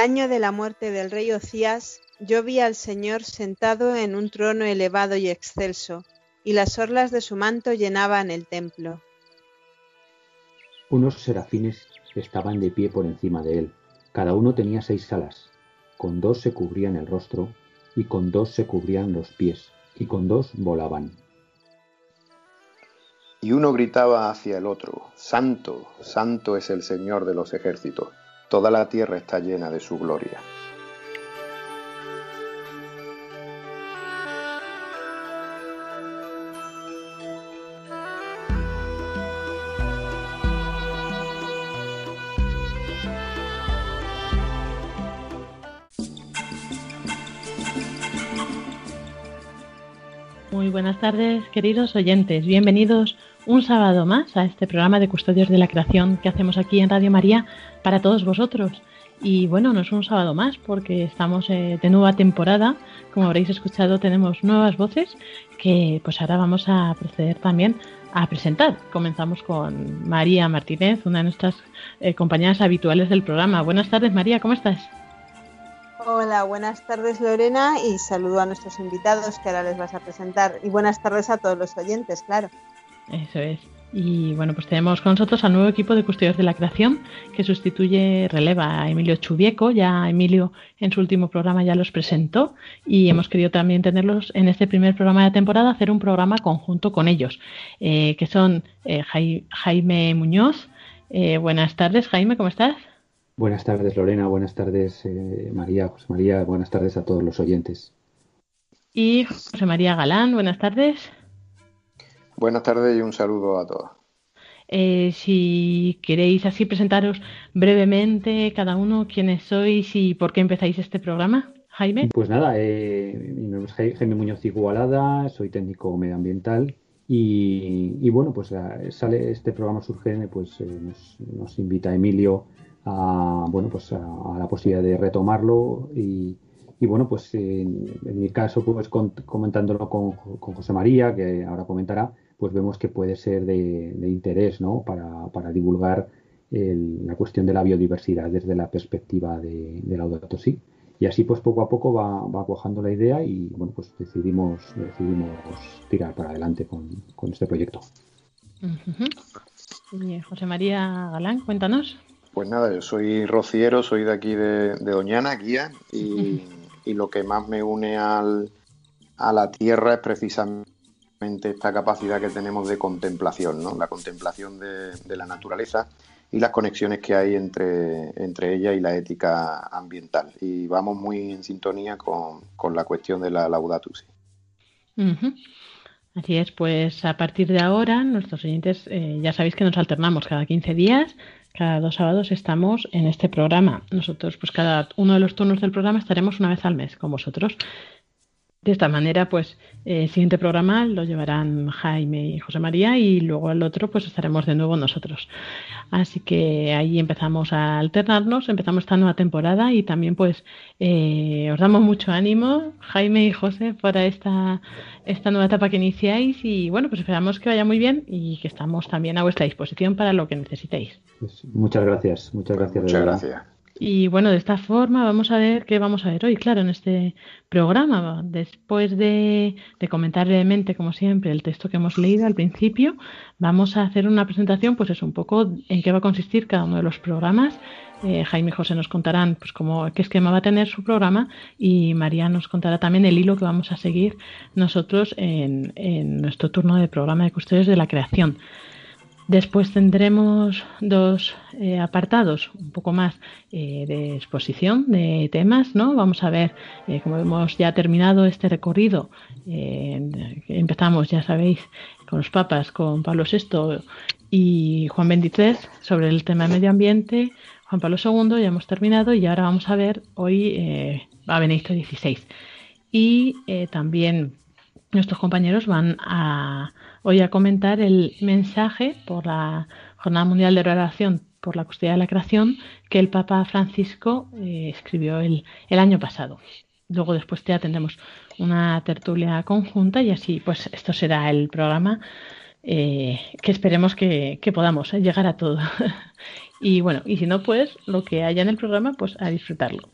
Año de la muerte del rey Ocías, yo vi al Señor sentado en un trono elevado y excelso, y las orlas de su manto llenaban el templo. Unos serafines estaban de pie por encima de él. Cada uno tenía seis alas. Con dos se cubrían el rostro, y con dos se cubrían los pies, y con dos volaban. Y uno gritaba hacia el otro, Santo, Santo es el Señor de los ejércitos Toda la tierra está llena de su gloria. Muy buenas tardes, queridos oyentes. Bienvenidos un sábado más a este programa de Custodios de la Creación que hacemos aquí en Radio María para todos vosotros. Y bueno, no es un sábado más porque estamos eh, de nueva temporada. Como habréis escuchado, tenemos nuevas voces que pues ahora vamos a proceder también a presentar. Comenzamos con María Martínez, una de nuestras eh, compañeras habituales del programa. Buenas tardes, María, ¿cómo estás? Hola, buenas tardes Lorena y saludo a nuestros invitados que ahora les vas a presentar y buenas tardes a todos los oyentes, claro. Eso es. Y bueno, pues tenemos con nosotros al nuevo equipo de custodios de la creación que sustituye, releva a Emilio Chubieco. Ya Emilio en su último programa ya los presentó y hemos querido también tenerlos en este primer programa de temporada, hacer un programa conjunto con ellos, eh, que son eh, Jaime Muñoz. Eh, buenas tardes, Jaime, ¿cómo estás? Buenas tardes, Lorena. Buenas tardes, María, José María. Buenas tardes a todos los oyentes. Y José María Galán, buenas tardes. Buenas tardes y un saludo a todos. Eh, si queréis así presentaros brevemente cada uno quiénes sois y por qué empezáis este programa, Jaime. Pues nada, eh, mi nombre es Jaime Muñoz Igualada, soy técnico medioambiental y, bueno, pues eh, sale este programa surge, pues nos, invita Emilio a bueno pues a, la posibilidad de retomarlo y, bueno pues en, mi caso pues comentándolo con José María que ahora comentará pues vemos que puede ser de, interés ¿no? para, divulgar la cuestión de la biodiversidad desde la perspectiva de, de Laudato Si. Y así pues poco a poco va, va cuajando la idea y bueno pues decidimos, decidimos tirar para adelante con, este proyecto. José María Galán, cuéntanos. Pues nada, yo soy rociero, soy de aquí de, Doñana, guía, y, y, lo que más me une al, a la tierra es precisamente esta capacidad que tenemos de contemplación, ¿no? la contemplación de, la naturaleza y las conexiones que hay entre, entre ella y la ética ambiental. Y vamos muy en sintonía con, la cuestión de la laudatus. Así es, pues a partir de ahora nuestros oyentes eh, ya sabéis que nos alternamos cada 15 días, cada dos sábados estamos en este programa. Nosotros pues cada uno de los turnos del programa estaremos una vez al mes con vosotros. De esta manera, pues el siguiente programa lo llevarán Jaime y José María y luego el otro pues estaremos de nuevo nosotros. Así que ahí empezamos a alternarnos, empezamos esta nueva temporada y también pues eh, os damos mucho ánimo, Jaime y José, para esta, esta nueva etapa que iniciáis y bueno, pues esperamos que vaya muy bien y que estamos también a vuestra disposición para lo que necesitéis. Pues muchas gracias, muchas gracias. Muchas gracias. Y bueno, de esta forma vamos a ver qué vamos a ver hoy, claro, en este programa. Después de, comentar brevemente, como siempre, el texto que hemos leído al principio, vamos a hacer una presentación, pues es un poco en qué va a consistir cada uno de los programas. Eh, Jaime y José nos contarán pues cómo, qué esquema va a tener su programa y María nos contará también el hilo que vamos a seguir nosotros en, en nuestro turno de programa de custodios de la creación. Después tendremos dos eh, apartados, un poco más eh, de exposición de temas, ¿no? Vamos a ver, eh, como hemos ya terminado este recorrido, empezamos, ya sabéis, con los papas, con Pablo VI y Juan XXIII sobre el tema de medio ambiente, Juan Pablo II, ya hemos terminado y ahora vamos a ver hoy a Benedicto XVI. Y también nuestros compañeros van a hoy a comentar el mensaje por la Jornada Mundial de Oración por la Custodia de la Creación que el Papa Francisco eh, escribió el, año pasado. Luego después ya tendremos una tertulia conjunta y así pues esto será el programa eh, que esperemos que, podamos llegar a todo. y bueno, y si no pues lo que haya en el programa pues a disfrutarlo.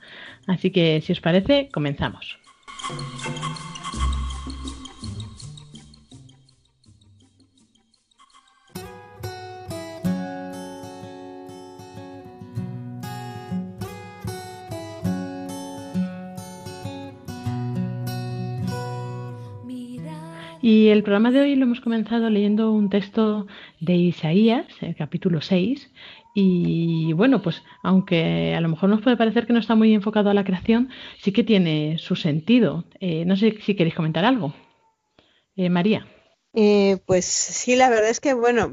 Así que si os parece comenzamos. Y el programa de hoy lo hemos comenzado leyendo un texto de Isaías, el capítulo 6. Y bueno, pues aunque a lo mejor nos puede parecer que no está muy enfocado a la creación, sí que tiene su sentido. Eh, no sé si queréis comentar algo. Eh, María. Eh, pues sí, la verdad es que bueno,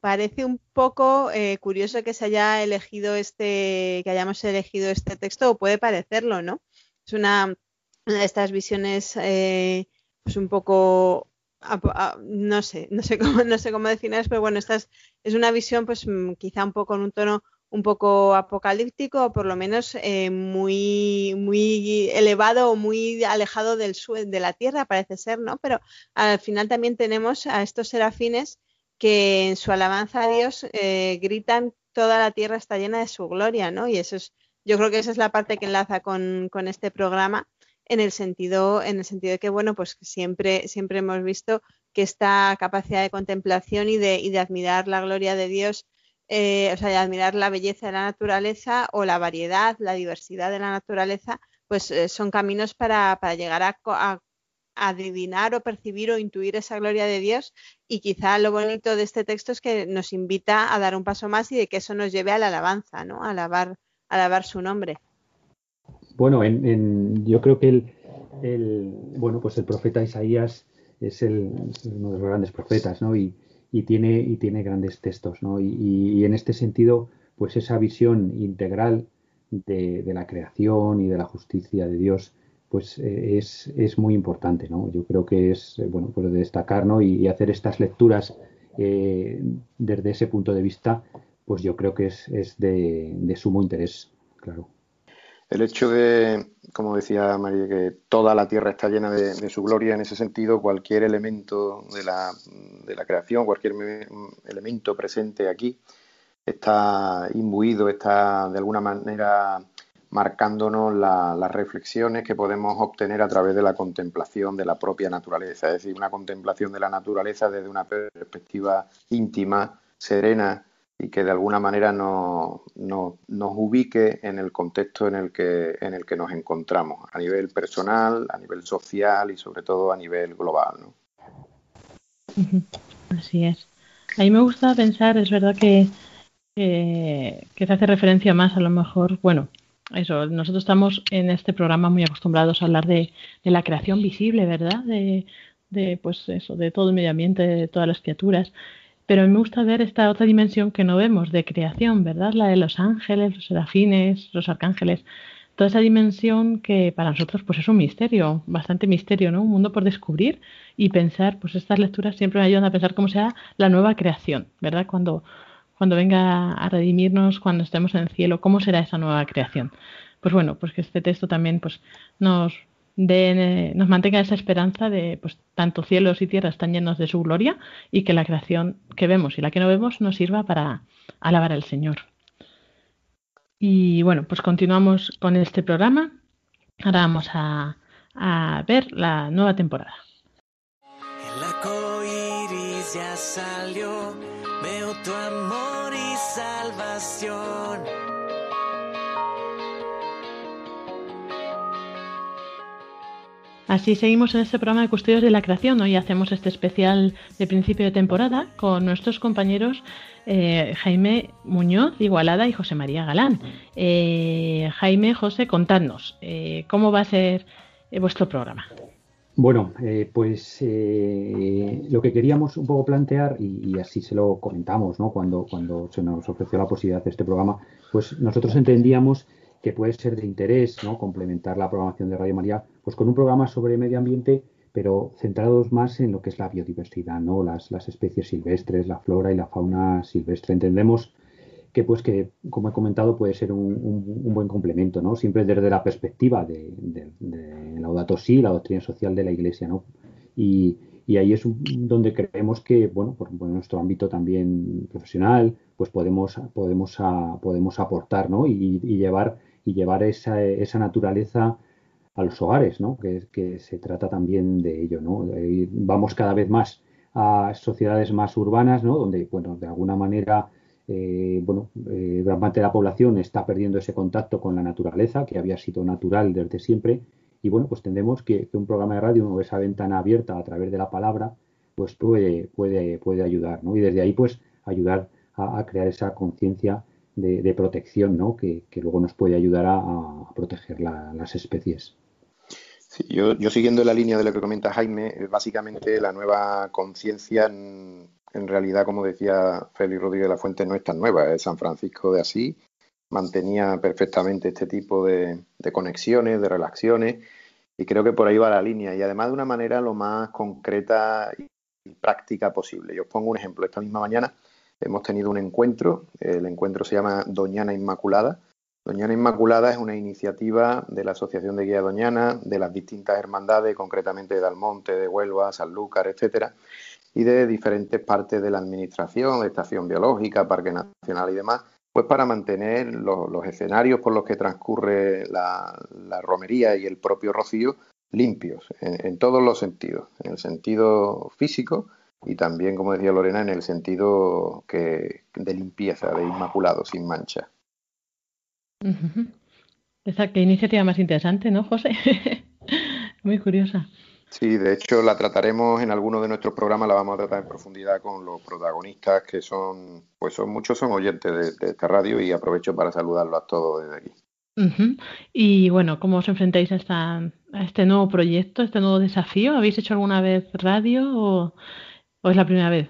parece un poco curioso que se haya elegido este, que hayamos elegido este texto, o puede parecerlo, ¿no? Es una, de estas visiones pues un poco no sé, no sé cómo, no sé cómo definir, pero bueno, esta es, una visión pues mm, quizá un poco en un tono un poco apocalíptico o por lo menos eh, muy, muy elevado o muy alejado del de la tierra, parece ser, ¿no? Pero al final también tenemos a estos serafines que en su alabanza a Dios eh, gritan toda la tierra está llena de su gloria, ¿no? Y eso es, yo creo que esa es la parte que enlaza con, con este programa en el sentido, en el sentido de que, bueno, pues siempre, siempre hemos visto que esta capacidad de contemplación y de, admirar la gloria de Dios, eh, o sea, de admirar la belleza de la naturaleza o la variedad, la diversidad de la naturaleza, pues eh, son caminos para, llegar a, adivinar o percibir o intuir esa gloria de Dios. Y quizá lo bonito de este texto es que nos invita a dar un paso más y de que eso nos lleve a la alabanza, ¿no? A alabar, a alabar su nombre. Bueno, en, yo creo que el, bueno, pues el profeta Isaías es, el, uno de los grandes profetas, ¿no? Y, tiene, y tiene grandes textos, ¿no? Y, en este sentido, pues esa visión integral de, la creación y de la justicia de Dios, pues eh, es, muy importante, ¿no? Yo creo que es, bueno, pues destacar, ¿no? Y, hacer estas lecturas eh, desde ese punto de vista, pues yo creo que es, de, de sumo interés, claro. El hecho de, como decía María, que toda la tierra está llena de, su gloria, en ese sentido, cualquier elemento de la, de la creación, cualquier elemento presente aquí, está imbuido, está de alguna manera marcándonos las reflexiones que podemos obtener a través de la contemplación de la propia naturaleza, es decir, una contemplación de la naturaleza desde una perspectiva íntima, serena, y que de alguna manera nos, nos, ubique en el contexto en el, que, en el que nos encontramos, a nivel personal, a nivel social y sobre todo a nivel global. ¿no? Así es. A mí me gusta pensar, es verdad que, que, se hace referencia más a lo mejor, bueno, eso, nosotros estamos en este programa muy acostumbrados a hablar de, de la creación visible, ¿verdad? De, de, pues eso, de todo el medio ambiente, de todas las criaturas pero me gusta ver esta otra dimensión que no vemos de creación, ¿verdad? La de los ángeles, los serafines, los arcángeles, toda esa dimensión que para nosotros pues es un misterio, bastante misterio, ¿no? Un mundo por descubrir y pensar, pues estas lecturas siempre me ayudan a pensar cómo sea la nueva creación, ¿verdad? Cuando, cuando venga a redimirnos, cuando estemos en el cielo, ¿cómo será esa nueva creación? Pues bueno, pues que este texto también pues nos, de, nos mantenga esa esperanza de pues tanto cielos y tierra están llenos de su gloria y que la creación que vemos y la que no vemos nos sirva para alabar al Señor. Y bueno, pues continuamos con este programa. Ahora vamos a, a ver la nueva temporada. El ya salió, veo tu amor y salvación. Así seguimos en este programa de Custodios de la Creación. Hoy hacemos este especial de principio de temporada con nuestros compañeros eh, Jaime Muñoz, Igualada y José María Galán. Eh, Jaime, José, contadnos, eh, ¿cómo va a ser vuestro programa? Bueno, pues lo que queríamos un poco plantear, y, así se lo comentamos ¿no? cuando, cuando se nos ofreció la posibilidad de este programa, pues nosotros entendíamos que puede ser de interés ¿no? complementar la programación de Radio María pues con un programa sobre medio ambiente, pero centrados más en lo que es la biodiversidad, ¿no? Las, las especies silvestres, la flora y la fauna silvestre. Entendemos que, pues, que, como he comentado, puede ser un, buen complemento, ¿no? Siempre desde la perspectiva de, de, Laudato Si, la doctrina social de la Iglesia, ¿no? Y, ahí es donde creemos que, bueno, por, nuestro ámbito también profesional, pues podemos, podemos, podemos aportar, ¿no? Y, llevar, y llevar esa, esa naturaleza a los hogares, ¿no? Que, se trata también de ello, ¿no? vamos cada vez más a sociedades más urbanas, ¿no? Donde, bueno, de alguna manera, eh, bueno, eh, gran parte de la población está perdiendo ese contacto con la naturaleza, que había sido natural desde siempre. Y bueno, pues tendemos que, un programa de radio, esa ventana abierta a través de la palabra, pues puede, puede, puede ayudar, ¿no? Y desde ahí, pues, ayudar a, crear esa conciencia de, protección, ¿no? Que, luego nos puede ayudar a, proteger las especies yo, siguiendo la línea de lo que comenta Jaime, básicamente la nueva conciencia, en, realidad, como decía Félix Rodríguez de la Fuente, no es tan nueva. Es San Francisco de Asís mantenía perfectamente este tipo de, conexiones, de relaciones, y creo que por ahí va la línea, y además de una manera lo más concreta y práctica posible. Yo os pongo un ejemplo. Esta misma mañana hemos tenido un encuentro, el encuentro se llama Doñana Inmaculada, Doñana Inmaculada es una iniciativa de la Asociación de Guía Doñana, de las distintas hermandades, concretamente de Almonte, de Huelva, Sanlúcar, etcétera, y de diferentes partes de la administración, Estación Biológica, Parque Nacional y demás, pues para mantener los, escenarios por los que transcurre la, romería y el propio rocío limpios, en, todos los sentidos, en el sentido físico y también, como decía Lorena, en el sentido que, de limpieza, de inmaculado, sin mancha. Esa qué iniciativa más interesante, ¿no, José? Muy curiosa. Sí, de hecho la trataremos en alguno de nuestros programas, la vamos a tratar en profundidad con los protagonistas que son, pues son muchos son oyentes de, esta radio y aprovecho para saludarlos a todos desde aquí. Y bueno, ¿cómo os enfrentáis a, esta, a este nuevo proyecto, a este nuevo desafío? ¿Habéis hecho alguna vez radio o, o es la primera vez?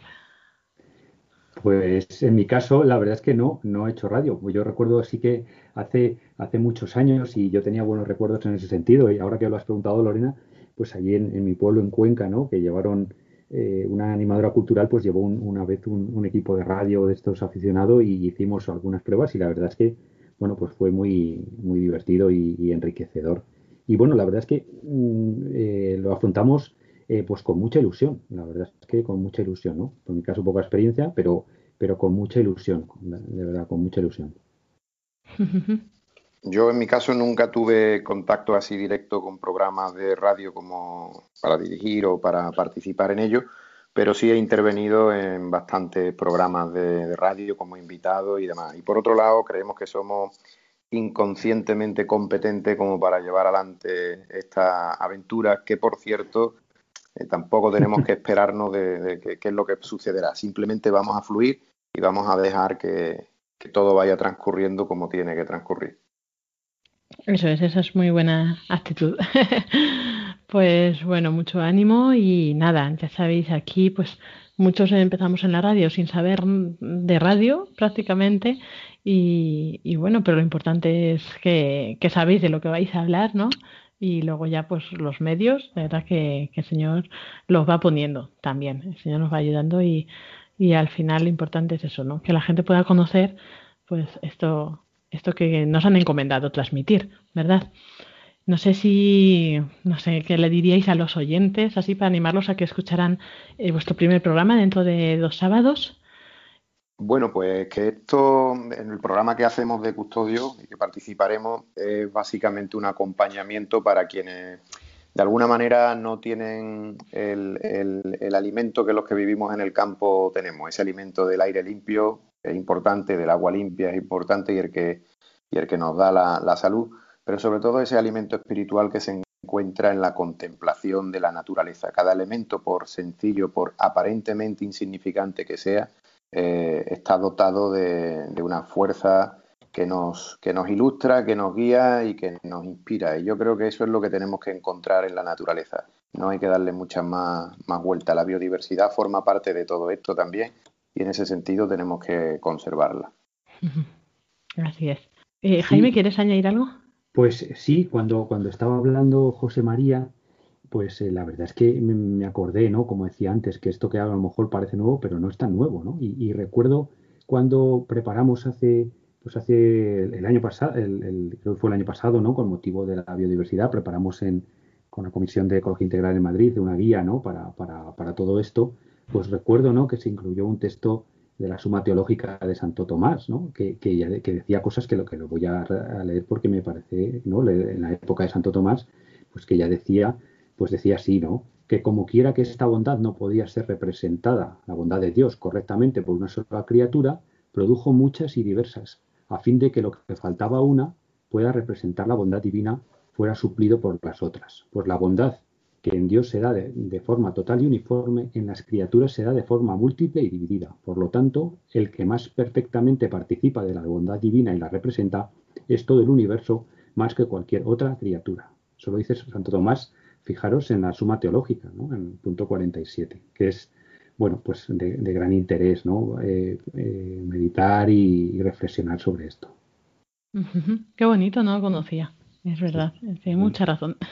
Pues en mi caso, la verdad es que no, no he hecho radio. Yo recuerdo así que hace, hace muchos años y yo tenía buenos recuerdos en ese sentido. Y ahora que lo has preguntado, Lorena, pues allí en, mi pueblo, en Cuenca, ¿no? Que llevaron eh, una animadora cultural, pues llevó una vez un, equipo de radio de estos aficionados y hicimos algunas pruebas y la verdad es que, bueno, pues fue muy, muy divertido y, enriquecedor. Y bueno, la verdad es que mm, eh, lo afrontamos eh, pues con mucha ilusión, la verdad con mucha ilusión, ¿no? En mi caso poca experiencia, pero, pero con mucha ilusión, de verdad, con mucha ilusión. Yo en mi caso nunca tuve contacto así directo con programas de radio como para dirigir o para participar en ellos, pero sí he intervenido en bastantes programas de, radio como invitado y demás. Y por otro lado, creemos que somos inconscientemente competentes como para llevar adelante esta aventura, que por cierto eh, tampoco tenemos que esperarnos de, qué es lo que sucederá. Simplemente vamos a fluir y vamos a dejar que, todo vaya transcurriendo como tiene que transcurrir. Eso es, esa es muy buena actitud. pues bueno, mucho ánimo y nada, ya sabéis, aquí pues muchos empezamos en la radio sin saber de radio prácticamente y, y bueno, pero lo importante es que, que sabéis de lo que vais a hablar, ¿no? Y luego ya pues los medios, de verdad que, el Señor los va poniendo también, el Señor nos va ayudando y, y al final lo importante es eso, ¿no? Que la gente pueda conocer pues esto, esto que nos han encomendado transmitir, ¿verdad? No sé si, no sé, qué le diríais a los oyentes, así para animarlos a que escucharan eh, vuestro primer programa dentro de dos sábados. Bueno, pues que esto, en el programa que hacemos de custodio y que participaremos, es básicamente un acompañamiento para quienes de alguna manera no tienen el, el, alimento que los que vivimos en el campo tenemos. Ese alimento del aire limpio es importante, del agua limpia es importante y el que, y el que nos da la, la salud, pero sobre todo ese alimento espiritual que se encuentra en la contemplación de la naturaleza. Cada elemento, por sencillo, por aparentemente insignificante que sea, eh, está dotado de, de, una fuerza que nos, que nos ilustra, que nos guía y que nos inspira. Y yo creo que eso es lo que tenemos que encontrar en la naturaleza. No hay que darle mucha más, más vuelta. La biodiversidad forma parte de todo esto también y en ese sentido tenemos que conservarla. Así es. Eh, Jaime, ¿quieres añadir algo? Pues sí, cuando, cuando estaba hablando José María, pues eh, la verdad es que me, acordé, ¿no? Como decía antes, que esto que a lo mejor parece nuevo, pero no es tan nuevo, ¿no? Y, recuerdo cuando preparamos hace, pues hace el año pasado, el, creo que fue el año pasado, ¿no? Con motivo de la biodiversidad, preparamos en, con la Comisión de Ecología Integral en Madrid una guía, ¿no? Para, para, para todo esto pues recuerdo ¿no? que se incluyó un texto de la Suma Teológica de Santo Tomás, ¿no? que, que, que decía cosas que lo que lo voy a, leer porque me parece, ¿no? en la época de Santo Tomás, pues que ya decía, pues decía así, ¿no? que como quiera que esta bondad no podía ser representada, la bondad de Dios, correctamente por una sola criatura, produjo muchas y diversas, a fin de que lo que faltaba una pueda representar la bondad divina fuera suplido por las otras. Pues la bondad que en Dios se da de, forma total y uniforme, en las criaturas se da de forma múltiple y dividida. Por lo tanto, el que más perfectamente participa de la bondad divina y la representa es todo el universo más que cualquier otra criatura. Eso lo dice Santo Tomás, fijaros en la suma teológica, ¿no? en el punto 47, que es bueno, pues de, gran interés ¿no? Eh, eh, meditar y, reflexionar sobre esto. Qué bonito, no lo conocía. Es verdad, tiene mucha razón.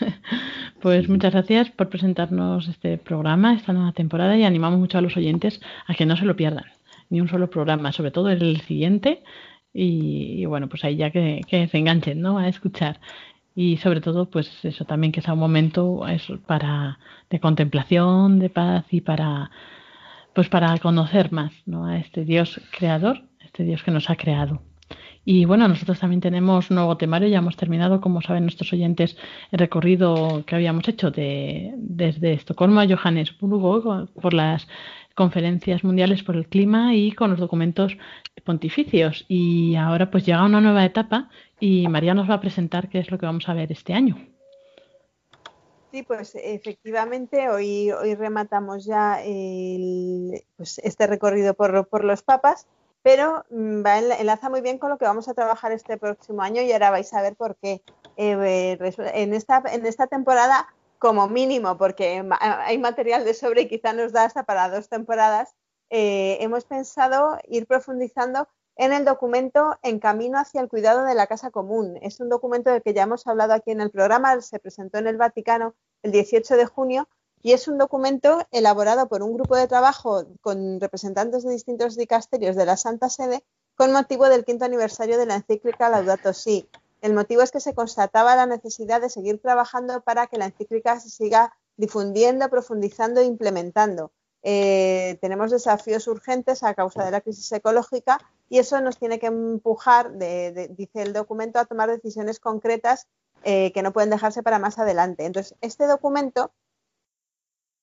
Pues muchas gracias por presentarnos este programa, esta nueva temporada y animamos mucho a los oyentes a que no se lo pierdan, ni un solo programa, sobre todo el siguiente y, bueno, pues ahí ya que, se enganchen, ¿no? A escuchar y sobre todo pues eso también que sea un momento para de contemplación, de paz y para pues para conocer más, ¿no? A este Dios creador, este Dios que nos ha creado. Y bueno, nosotros también tenemos nuevo temario, ya hemos terminado, como saben nuestros oyentes, el recorrido que habíamos hecho de, desde Estocolmo a Johannesburgo por las conferencias mundiales por el clima y con los documentos pontificios. Y ahora pues llega una nueva etapa y María nos va a presentar qué es lo que vamos a ver este año. Sí, pues efectivamente hoy, hoy rematamos ya pues, este recorrido por, por los papas pero mm, va, enlaza muy bien con lo que vamos a trabajar este próximo año y ahora vais a ver por qué. Eh, en, esta, en esta temporada, como mínimo, porque hay material de sobre y quizá nos da hasta para dos temporadas, eh, hemos pensado ir profundizando en el documento En Camino hacia el Cuidado de la Casa Común. Es un documento del que ya hemos hablado aquí en el programa, se presentó en el Vaticano el 18 de junio y es un documento elaborado por un grupo de trabajo con representantes de distintos dicasterios de la Santa Sede con motivo del quinto aniversario de la encíclica Laudato Si. El motivo es que se constataba la necesidad de seguir trabajando para que la encíclica se siga difundiendo, profundizando e implementando. Eh, tenemos desafíos urgentes a causa de la crisis ecológica y eso nos tiene que empujar, dice el documento, a tomar decisiones concretas eh, que no pueden dejarse para más adelante. Entonces, este documento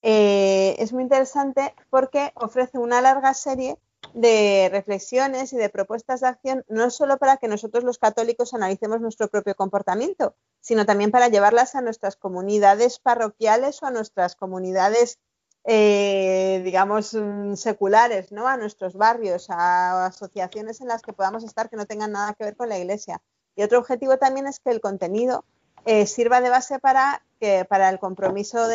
eh, es muy interesante porque ofrece una larga serie de reflexiones y de propuestas de acción, no solo para que nosotros los católicos analicemos nuestro propio comportamiento, sino también para llevarlas a nuestras comunidades parroquiales o a nuestras comunidades, eh, digamos, mm, seculares, ¿no? a nuestros barrios, a asociaciones en las que podamos estar que no tengan nada que ver con la Iglesia. Y otro objetivo también es que el contenido eh, sirva de base para, que, para el compromiso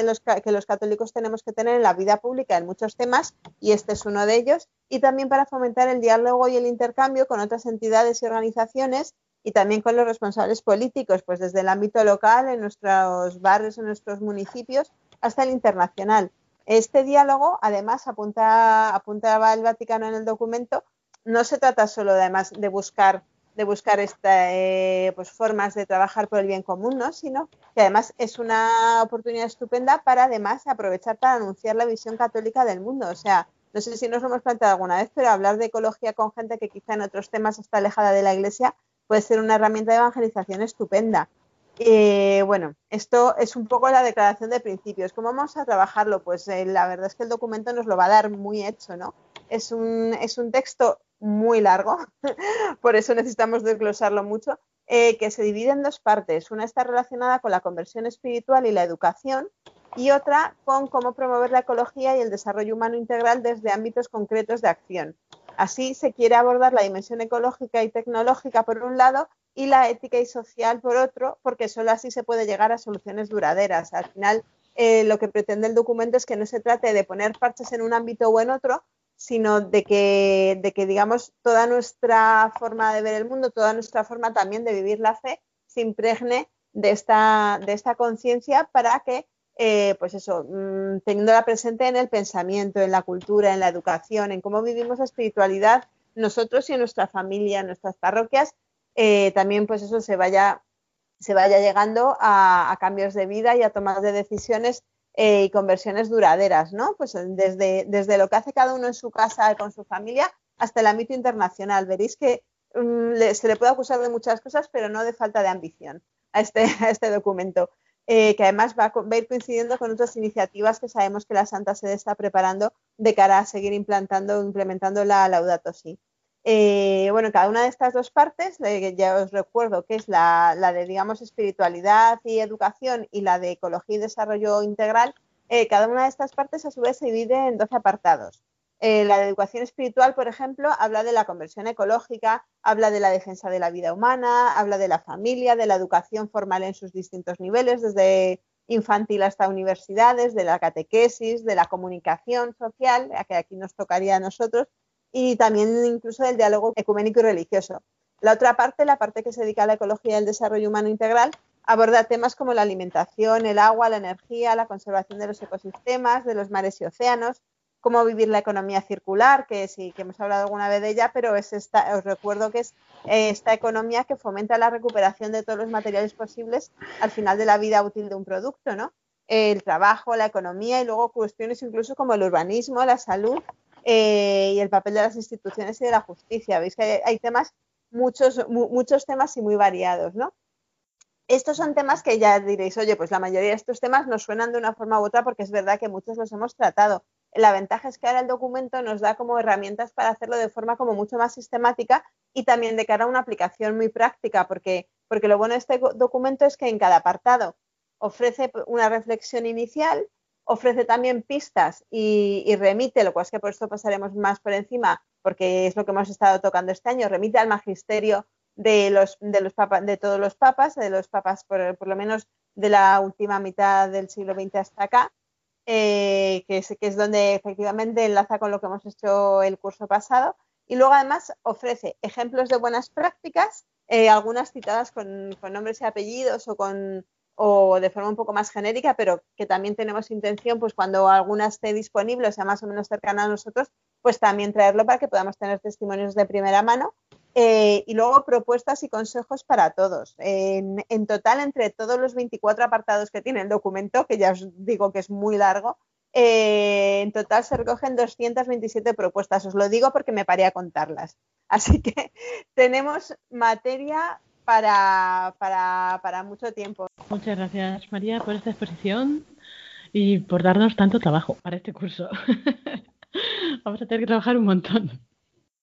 que los católicos tenemos que tener en la vida pública en muchos temas, y este es uno de ellos, y también para fomentar el diálogo y el intercambio con otras entidades y organizaciones y también con los responsables políticos, pues desde el ámbito local, en nuestros barrios, en nuestros municipios, hasta el internacional. Este diálogo, además, apunta, apuntaba el Vaticano en el documento, no se trata solo además de buscar de buscar esta, eh, pues, formas de trabajar por el bien común, ¿no? sino que además es una oportunidad estupenda para además aprovechar para anunciar la visión católica del mundo. O sea, no sé si nos lo hemos planteado alguna vez, pero hablar de ecología con gente que quizá en otros temas está alejada de la Iglesia puede ser una herramienta de evangelización estupenda. Eh, bueno, esto es un poco la declaración de principios. ¿Cómo vamos a trabajarlo? Pues eh, la verdad es que el documento nos lo va a dar muy hecho, ¿no? Es un, es un texto muy largo, por eso necesitamos desglosarlo mucho, eh, que se divide en dos partes. Una está relacionada con la conversión espiritual y la educación y otra con cómo promover la ecología y el desarrollo humano integral desde ámbitos concretos de acción. Así se quiere abordar la dimensión ecológica y tecnológica por un lado y la ética y social por otro, porque solo así se puede llegar a soluciones duraderas. Al final, eh, lo que pretende el documento es que no se trate de poner parches en un ámbito o en otro, sino de que, de que, digamos, toda nuestra forma de ver el mundo, toda nuestra forma también de vivir la fe, se impregne de esta, de esta conciencia para que, eh, pues eso, mm, teniéndola presente en el pensamiento, en la cultura, en la educación, en cómo vivimos la espiritualidad nosotros y en nuestra familia, en nuestras parroquias, eh, también pues eso se vaya, se vaya llegando a, cambios de vida y a tomar de decisiones eh, y conversiones duraderas, ¿no? Pues desde, desde lo que hace cada uno en su casa con su familia hasta el ámbito internacional. Veréis que mm, se le puede acusar de muchas cosas, pero no de falta de ambición a este, a este documento. Eh, que además va a, va a, ir coincidiendo con otras iniciativas que sabemos que la Santa Sede está preparando de cara a seguir implantando, implementando la Laudato Si. Eh, bueno, cada una de estas dos partes, eh, ya os recuerdo que es la, de, digamos, espiritualidad y educación y la de ecología y desarrollo integral, eh, cada una de estas partes a su vez se divide en 12 apartados. la de educación espiritual, por ejemplo, habla de la conversión ecológica, habla de la defensa de la vida humana, habla de la familia, de la educación formal en sus distintos niveles, desde infantil hasta universidades, de la catequesis, de la comunicación social, que aquí nos tocaría a nosotros, y también incluso del diálogo ecuménico y religioso. La otra parte, la parte que se dedica a la ecología y el desarrollo humano integral, aborda temas como la alimentación, el agua, la energía, la conservación de los ecosistemas, de los mares y océanos, cómo vivir la economía circular, que sí que hemos hablado alguna vez de ella, pero es esta, os recuerdo que es eh, esta economía que fomenta la recuperación de todos los materiales posibles al final de la vida útil de un producto, ¿no? El trabajo, la economía y luego cuestiones incluso como el urbanismo, la salud eh, y el papel de las instituciones y de la justicia. Veis que hay, temas, muchos, muchos temas y muy variados, ¿no? Estos son temas que ya diréis, oye, pues la mayoría de estos temas nos suenan de una forma u otra porque es verdad que muchos los hemos tratado. La ventaja es que ahora el documento nos da como herramientas para hacerlo de forma como mucho más sistemática y también de cara a una aplicación muy práctica, porque, porque lo bueno de este documento es que en cada apartado ofrece una reflexión inicial, ofrece también pistas y, remite, lo cual es que por esto pasaremos más por encima, porque es lo que hemos estado tocando este año, remite al magisterio de los, de de todos los papas, de los papas por, por, lo menos de la última mitad del siglo XX hasta acá, eh, que, es, que es donde efectivamente enlaza con lo que hemos hecho el curso pasado. Y luego además ofrece ejemplos de buenas prácticas, eh, algunas citadas con, con nombres y apellidos o con o de forma un poco más genérica, pero que también tenemos intención, pues cuando alguna esté disponible o sea más o menos cercana a nosotros, pues también traerlo para que podamos tener testimonios de primera mano. Eh, y luego propuestas y consejos para todos. En, total, entre todos los 24 apartados que tiene el documento, que ya os digo que es muy largo, eh, en total se recogen 227 propuestas. Os lo digo porque me paré a contarlas. Así que tenemos materia para, para, para mucho tiempo. Muchas gracias, María, por esta exposición y por darnos tanto trabajo para este curso. Vamos a tener que trabajar un montón.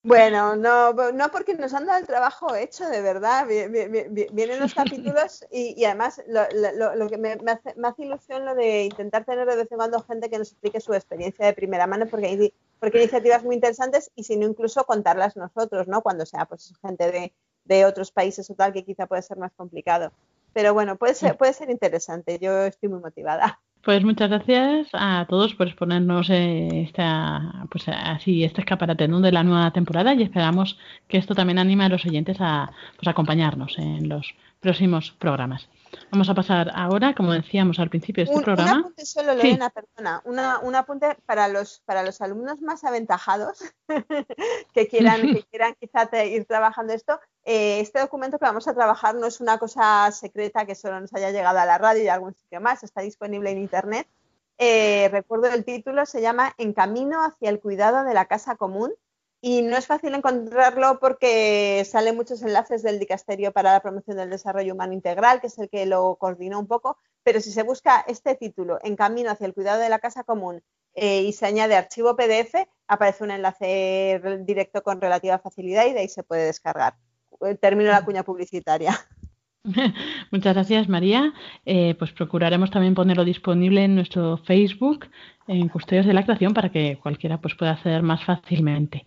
Bueno, no, no porque nos han dado el trabajo hecho, de verdad. Vienen los capítulos y, además lo, que me, hace, ilusión lo de intentar tener de vez en cuando gente que nos explique su experiencia de primera mano, porque hay, porque hay iniciativas muy interesantes y si no incluso contarlas nosotros, ¿no? Cuando sea pues gente de, de otros países o tal, que quizá puede ser más complicado. Pero bueno, puede ser, puede ser interesante. Yo estoy muy motivada. Pues muchas gracias a todos por exponernos eh, esta, pues así, este escaparate de la nueva temporada y esperamos que esto también anime a los oyentes a pues, acompañarnos en los próximos programas. Vamos a pasar ahora, como decíamos al principio de este programa. Un apunte solo, Lorena, perdona. un apunte para los, para los alumnos más aventajados que quieran, que quieran quizá ir trabajando esto. Eh, este documento que vamos a trabajar no es una cosa secreta que solo nos haya llegado a la radio y a algún sitio más, está disponible en internet. eh, recuerdo el título, se llama En camino hacia el cuidado de la casa común y no es fácil encontrarlo porque salen muchos enlaces del Dicasterio para la Promoción del Desarrollo Humano Integral, que es el que lo coordinó un poco, pero si se busca este título, En camino hacia el cuidado de la casa común, eh, y se añade archivo PDF, aparece un enlace directo con relativa facilidad y de ahí se puede descargar. Termino la cuña publicitaria. Muchas gracias, María. Eh, pues procuraremos también ponerlo disponible en nuestro Facebook, en Custodios de la Creación, para que cualquiera pues, pueda acceder más fácilmente.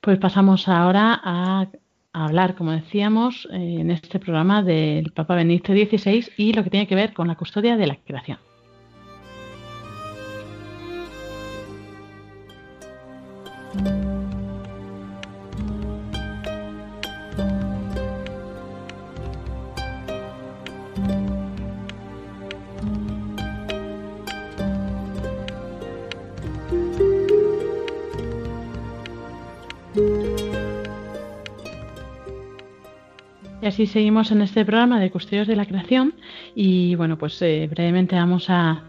Pues pasamos ahora a, hablar, como decíamos, eh, en este programa del Papa Benedicto XVI y lo que tiene que ver con la custodia de la creación. Así seguimos en este programa de Custodios de la Creación y bueno, pues eh, brevemente vamos a,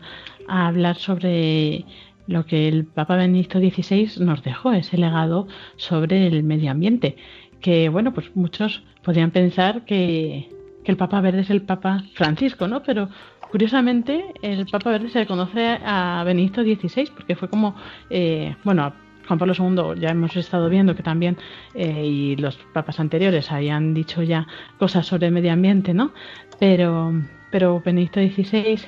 hablar sobre lo que el Papa Benedicto XVI nos dejó, ese legado sobre el medio ambiente, que bueno, pues muchos podrían pensar que, el Papa Verde es el Papa Francisco, ¿no? Pero curiosamente el Papa Verde se le conoce a Benedicto XVI porque fue como, eh, bueno, Juan Pablo II ya hemos estado viendo que también eh, y los papas anteriores habían dicho ya cosas sobre el medio ambiente, ¿no? Pero, pero Benedicto XVI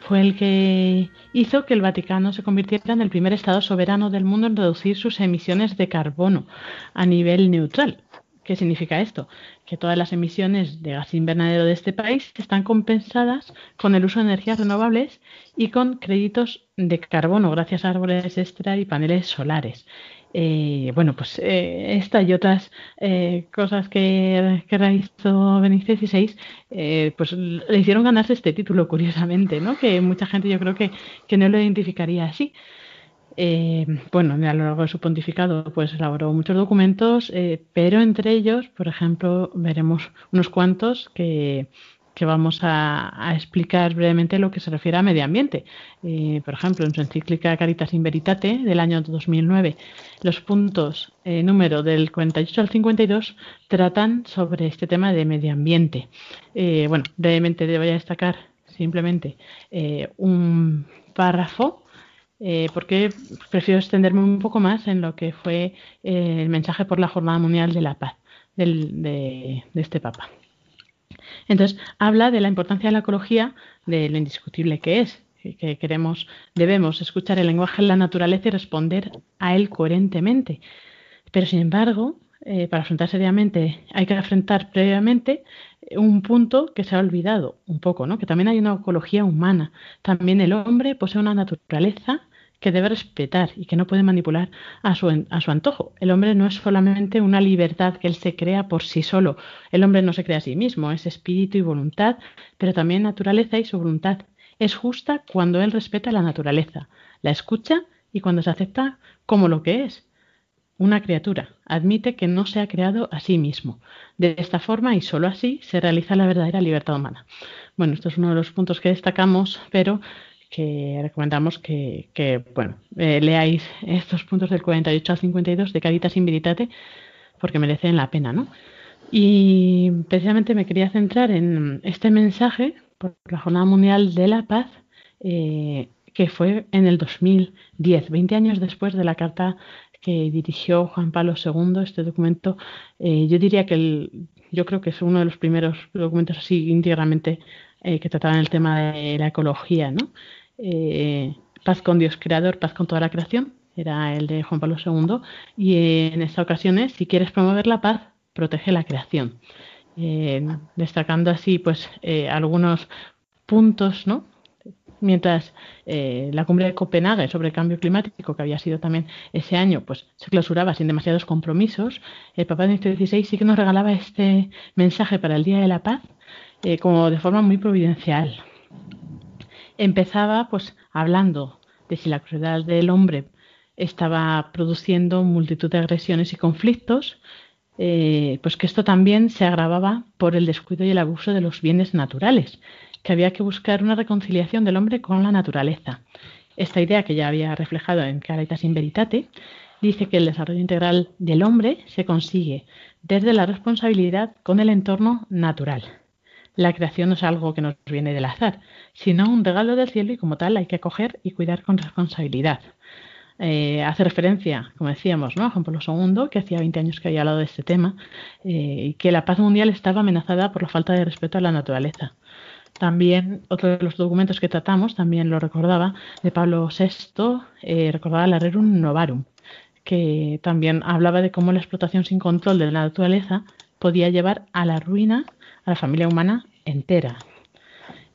fue el que hizo que el Vaticano se convirtiera en el primer Estado soberano del mundo en reducir sus emisiones de carbono a nivel neutral. ¿Qué significa esto? Que todas las emisiones de gas invernadero de este país están compensadas con el uso de energías renovables y con créditos de carbono gracias a árboles extra y paneles solares. Eh, bueno, pues eh, esta y otras eh, cosas que, que, realizó Benítez XVI, pues le hicieron ganarse este título, curiosamente, ¿no? Que mucha gente yo creo que, que no lo identificaría así. Eh, bueno, a lo largo de su pontificado, pues elaboró muchos documentos, eh, pero entre ellos, por ejemplo, veremos unos cuantos que, vamos a, explicar brevemente lo que se refiere a medio ambiente. Eh, por ejemplo, en su encíclica Caritas in Veritate del año 2009, los puntos número del 48 al 52 tratan sobre este tema de medio ambiente. bueno, brevemente voy a destacar simplemente un párrafo eh, porque prefiero extenderme un poco más en lo que fue eh, el mensaje por la Jornada Mundial de la Paz de, este Papa. Entonces, habla de la importancia de la ecología, de lo indiscutible que es, que queremos, debemos escuchar el lenguaje de la naturaleza y responder a él coherentemente. Pero, sin embargo, eh, para afrontar seriamente hay que afrontar previamente un punto que se ha olvidado un poco, ¿no? que también hay una ecología humana. También el hombre posee una naturaleza que debe respetar y que no puede manipular a su, a su antojo. El hombre no es solamente una libertad que él se crea por sí solo. El hombre no se crea a sí mismo, es espíritu y voluntad, pero también naturaleza y su voluntad. Es justa cuando él respeta la naturaleza, la escucha y cuando se acepta como lo que es, una criatura. Admite que no se ha creado a sí mismo. De esta forma y solo así se realiza la verdadera libertad humana. Bueno, esto es uno de los puntos que destacamos, pero que recomendamos que, bueno, eh, leáis estos puntos del 48 al 52 de Caritas in Veritate porque merecen la pena, ¿no? Y precisamente me quería centrar en este mensaje por la Jornada Mundial de la Paz, eh, que fue en el 2010, 20 años después de la carta que dirigió Juan Pablo II. Este documento, eh, yo diría que el, yo creo que es uno de los primeros documentos así íntegramente que trataban el tema de la ecología, ¿no? Eh, paz con Dios Creador, paz con toda la creación, era el de Juan Pablo II, y en esta ocasión es, si quieres promover la paz, protege la creación. Eh, destacando así pues eh, algunos puntos, ¿no? Mientras la cumbre de Copenhague sobre el cambio climático, que había sido también ese año, pues se clausuraba sin demasiados compromisos, el Papa Benedicto XVI sí que nos regalaba este mensaje para el Día de la Paz como de forma muy providencial empezaba pues hablando de si la crueldad del hombre estaba produciendo multitud de agresiones y conflictos, eh, pues que esto también se agravaba por el descuido y el abuso de los bienes naturales, que había que buscar una reconciliación del hombre con la naturaleza. Esta idea que ya había reflejado en Caritas in Veritate dice que el desarrollo integral del hombre se consigue desde la responsabilidad con el entorno natural. La creación no es algo que nos viene del azar, sino un regalo del cielo y como tal hay que acoger y cuidar con responsabilidad. Eh, hace referencia, como decíamos, ¿no? a Juan Pablo II, que hacía 20 años que había hablado de este tema, eh, y que la paz mundial estaba amenazada por la falta de respeto a la naturaleza. También otro de los documentos que tratamos, también lo recordaba, de Pablo VI, eh, recordaba la Rerum Novarum, que también hablaba de cómo la explotación sin control de la naturaleza podía llevar a la ruina a la familia humana entera.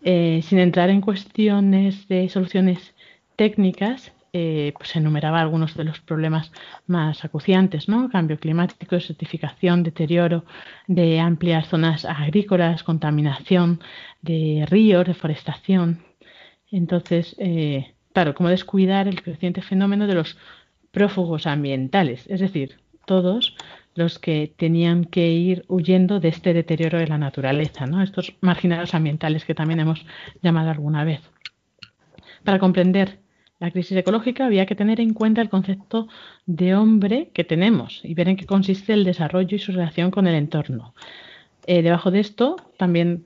Eh, sin entrar en cuestiones de soluciones técnicas, eh, pues enumeraba algunos de los problemas más acuciantes, ¿no? Cambio climático, desertificación, deterioro de amplias zonas agrícolas, contaminación de ríos, deforestación. Entonces, eh, claro, cómo descuidar el creciente fenómeno de los prófugos ambientales, es decir, todos los que tenían que ir huyendo de este deterioro de la naturaleza, ¿no? estos marginados ambientales que también hemos llamado alguna vez. Para comprender la crisis ecológica había que tener en cuenta el concepto de hombre que tenemos y ver en qué consiste el desarrollo y su relación con el entorno. Eh, debajo de esto también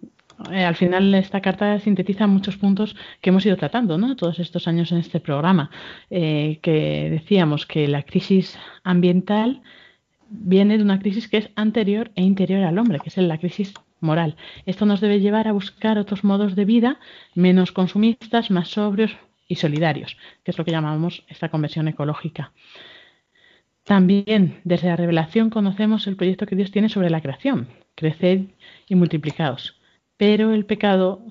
eh, al final esta carta sintetiza muchos puntos que hemos ido tratando ¿no? todos estos años en este programa, eh, que decíamos que la crisis ambiental viene de una crisis que es anterior e interior al hombre, que es la crisis moral. Esto nos debe llevar a buscar otros modos de vida menos consumistas, más sobrios y solidarios, que es lo que llamamos esta conversión ecológica. También desde la revelación conocemos el proyecto que Dios tiene sobre la creación, crecer y multiplicados pero el pecado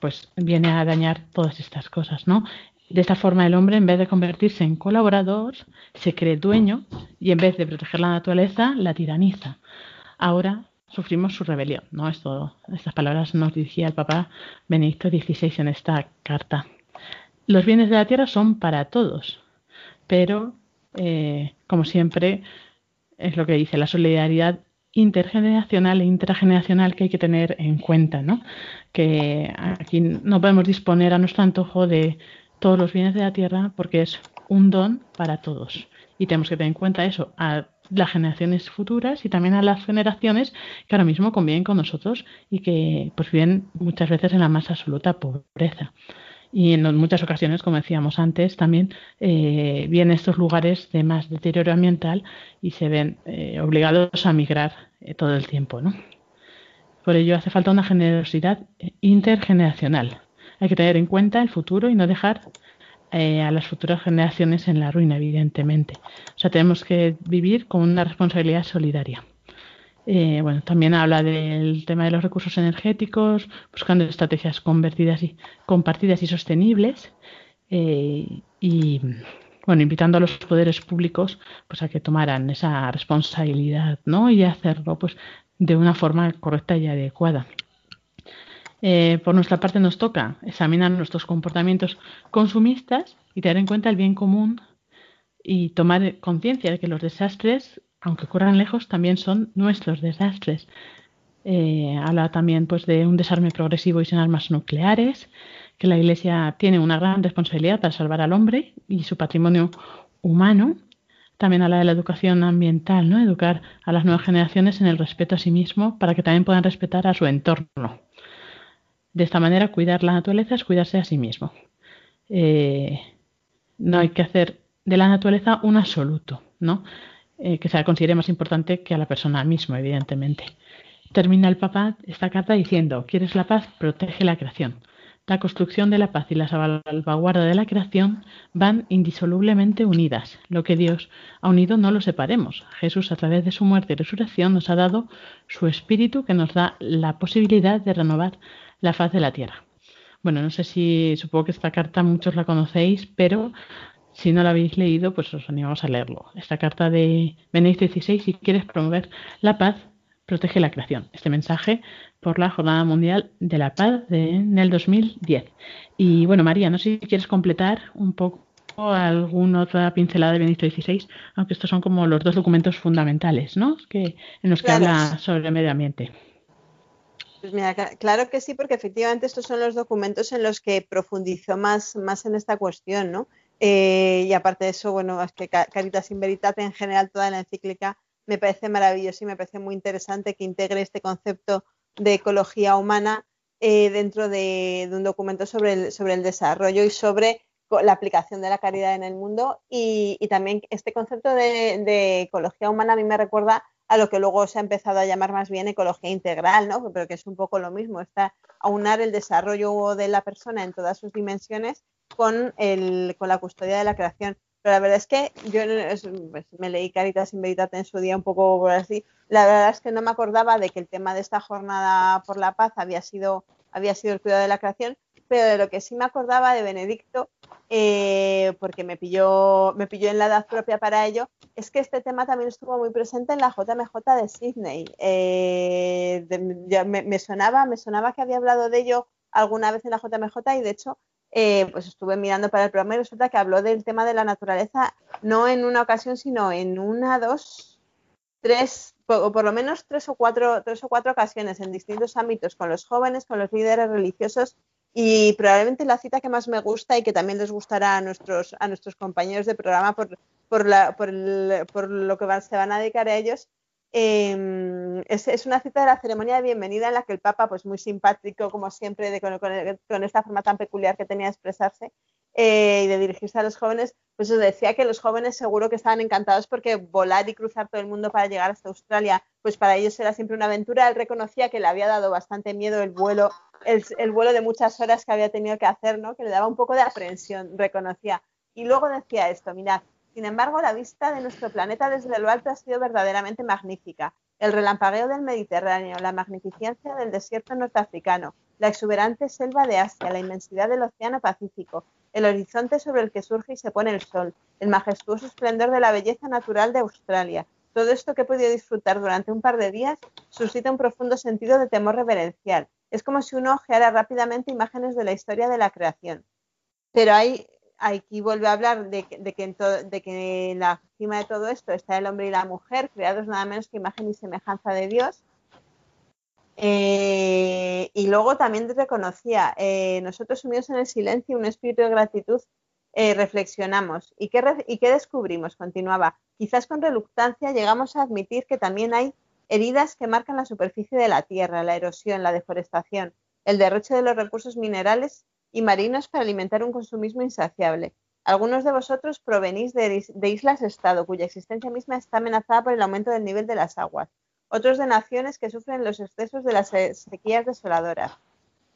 pues viene a dañar todas estas cosas, ¿no? De esta forma el hombre en vez de convertirse en colaborador se cree dueño y en vez de proteger la naturaleza la tiraniza. Ahora sufrimos su rebelión, ¿no? Esto, estas palabras nos dirigía el Papa Benedicto XVI en esta carta. Los bienes de la tierra son para todos, pero eh, como siempre es lo que dice la solidaridad intergeneracional e intrageneracional que hay que tener en cuenta, ¿no? Que aquí no podemos disponer a nuestro antojo de todos los bienes de la tierra porque es un don para todos. Y tenemos que tener en cuenta eso a las generaciones futuras y también a las generaciones que ahora mismo conviven con nosotros y que pues viven muchas veces en la más absoluta pobreza y en muchas ocasiones, como decíamos antes, también eh, vienen estos lugares de más deterioro ambiental y se ven eh, obligados a migrar eh, todo el tiempo. ¿no? Por ello hace falta una generosidad intergeneracional. Hay que tener en cuenta el futuro y no dejar a las futuras generaciones en la ruina, evidentemente. O sea, tenemos que vivir con una responsabilidad solidaria. Eh, bueno, también habla del tema de los recursos energéticos, buscando estrategias convertidas y compartidas y sostenibles. Eh, y bueno, invitando a los poderes públicos pues a que tomaran esa responsabilidad, ¿no? Y hacerlo pues de una forma correcta y adecuada. Eh, por nuestra parte nos toca examinar nuestros comportamientos consumistas y tener en cuenta el bien común y tomar conciencia de que los desastres aunque ocurran lejos, también son nuestros desastres. Eh, habla también pues, de un desarme progresivo y sin armas nucleares, que la Iglesia tiene una gran responsabilidad para salvar al hombre y su patrimonio humano. También habla de la educación ambiental, ¿no? educar a las nuevas generaciones en el respeto a sí mismo para que también puedan respetar a su entorno. De esta manera, cuidar la naturaleza es cuidarse a sí mismo. Eh, no hay que hacer de la naturaleza un absoluto, ¿no? Eh, que se la considere más importante que a la persona misma, evidentemente. Termina el Papa esta carta diciendo, ¿quieres la paz? Protege la creación. La construcción de la paz y la salvaguarda de la creación van indisolublemente unidas. Lo que Dios ha unido no lo separemos. Jesús, a través de su muerte y resurrección, nos ha dado su espíritu que nos da la posibilidad de renovar la faz de la tierra. Bueno, no sé si supongo que esta carta muchos la conocéis, pero si no la habéis leído, pues os animamos a leerlo. Esta carta de Benedicto XVI, si quieres promover la paz, protege la creación. Este mensaje por la Jornada Mundial de la Paz de, en el 2010. Y bueno, María, no sé si quieres completar un poco alguna otra pincelada de Benito XVI, aunque estos son como los dos documentos fundamentales, ¿no? Que, en los que habla sobre el medio ambiente. Pues mira, claro que sí, porque efectivamente estos son los documentos en los que profundizó más, más en esta cuestión, ¿no? Eh, y aparte de eso, bueno, es que Caritas in Veritate en general, toda la encíclica, me parece maravilloso y me parece muy interesante que integre este concepto de ecología humana eh, dentro de, un documento sobre el, sobre el desarrollo y sobre la aplicación de la caridad en el mundo y, también este concepto de, ecología humana a mí me recuerda a lo que luego se ha empezado a llamar más bien ecología integral, ¿no? pero que es un poco lo mismo, está aunar el desarrollo de la persona en todas sus dimensiones con, el, con la custodia de la creación. Pero la verdad es que yo pues, me leí Caritas in Veritate en su día un poco por así. La verdad es que no me acordaba de que el tema de esta jornada por la paz había sido, había sido el cuidado de la creación, pero de lo que sí me acordaba de Benedicto, eh, porque me pilló, me pilló en la edad propia para ello, es que este tema también estuvo muy presente en la JMJ de Sydney. Eh, me, sonaba, me sonaba que había hablado de ello alguna vez en la JMJ y de hecho eh, pues estuve mirando para el programa y resulta que habló del tema de la naturaleza no en una ocasión, sino en una, dos, tres, o por lo menos tres o cuatro, tres o cuatro ocasiones en distintos ámbitos con los jóvenes, con los líderes religiosos y probablemente la cita que más me gusta y que también les gustará a nuestros, a nuestros compañeros de programa por, por, la, por, el, por lo que se van a dedicar a ellos Em, es, una cita de la ceremonia de bienvenida en la que el Papa, pues muy simpático como siempre, de, con, esta forma tan peculiar que tenía de expresarse eh, y de dirigirse a los jóvenes, pues decía que los jóvenes seguro que estaban encantados porque volar y cruzar todo el mundo para llegar hasta Australia, pues para ellos era siempre una aventura. Él reconocía que le había dado bastante miedo el vuelo, el, el vuelo de muchas horas que había tenido que hacer, ¿no? que le daba un poco de aprensión, reconocía. Y luego decía esto, mirad, sin embargo, la vista de nuestro planeta desde lo alto ha sido verdaderamente magnífica. El relampagueo del Mediterráneo, la magnificencia del desierto norteafricano, la exuberante selva de Asia, la inmensidad del Océano Pacífico, el horizonte sobre el que surge y se pone el sol, el majestuoso esplendor de la belleza natural de Australia. Todo esto que he podido disfrutar durante un par de días suscita un profundo sentido de temor reverencial. Es como si uno ojeara rápidamente imágenes de la historia de la creación. Pero hay aquí vuelve a hablar de, que en la cima de todo esto está el hombre y la mujer, creados nada menos que imagen y semejanza de Dios. Eh, y luego también reconocía, eh, nosotros sumidos en el silencio, un espíritu de gratitud, eh, reflexionamos. ¿Y qué, ¿Y qué descubrimos? Continuaba. Quizás con reluctancia llegamos a admitir que también hay heridas que marcan la superficie de la tierra, la erosión, la deforestación, el derroche de los recursos minerales y marinos para alimentar un consumismo insaciable. Algunos de vosotros provenís de, islas-estado cuya existencia misma está amenazada por el aumento del nivel de las aguas. Otros de naciones que sufren los excesos de las sequías desoladoras.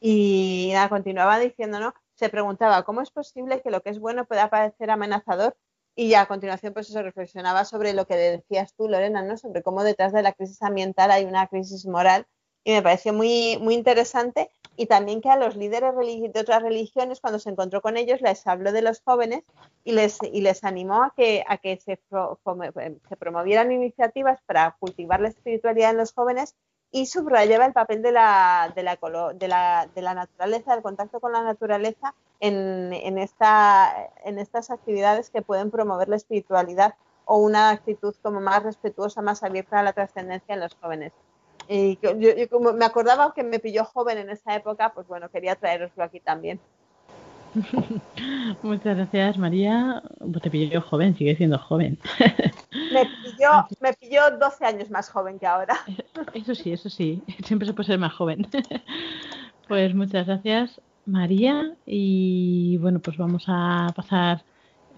Y nada, continuaba diciendo, Se preguntaba, ¿cómo es posible que lo que es bueno pueda parecer amenazador? Y ya a continuación, pues eso reflexionaba sobre lo que decías tú, Lorena, ¿no? Sobre cómo detrás de la crisis ambiental hay una crisis moral. Y me pareció muy, muy interesante y también que a los líderes de otras religiones, cuando se encontró con ellos, les habló de los jóvenes y les, y les animó a que, a que se, se promovieran iniciativas para cultivar la espiritualidad en los jóvenes y subrayaba el papel de la, de la, de la, de la naturaleza, del contacto con la naturaleza en, en, esta, en estas actividades que pueden promover la espiritualidad o una actitud como más respetuosa, más abierta a la trascendencia en los jóvenes. Y yo, como me acordaba que me pilló joven en esa época, pues bueno, quería traeroslo aquí también. Muchas gracias, María. Pues te pilló joven, sigue siendo joven. me, pilló, me pilló 12 años más joven que ahora. Eso sí, eso sí. Siempre se puede ser más joven. Pues muchas gracias, María. Y bueno, pues vamos a pasar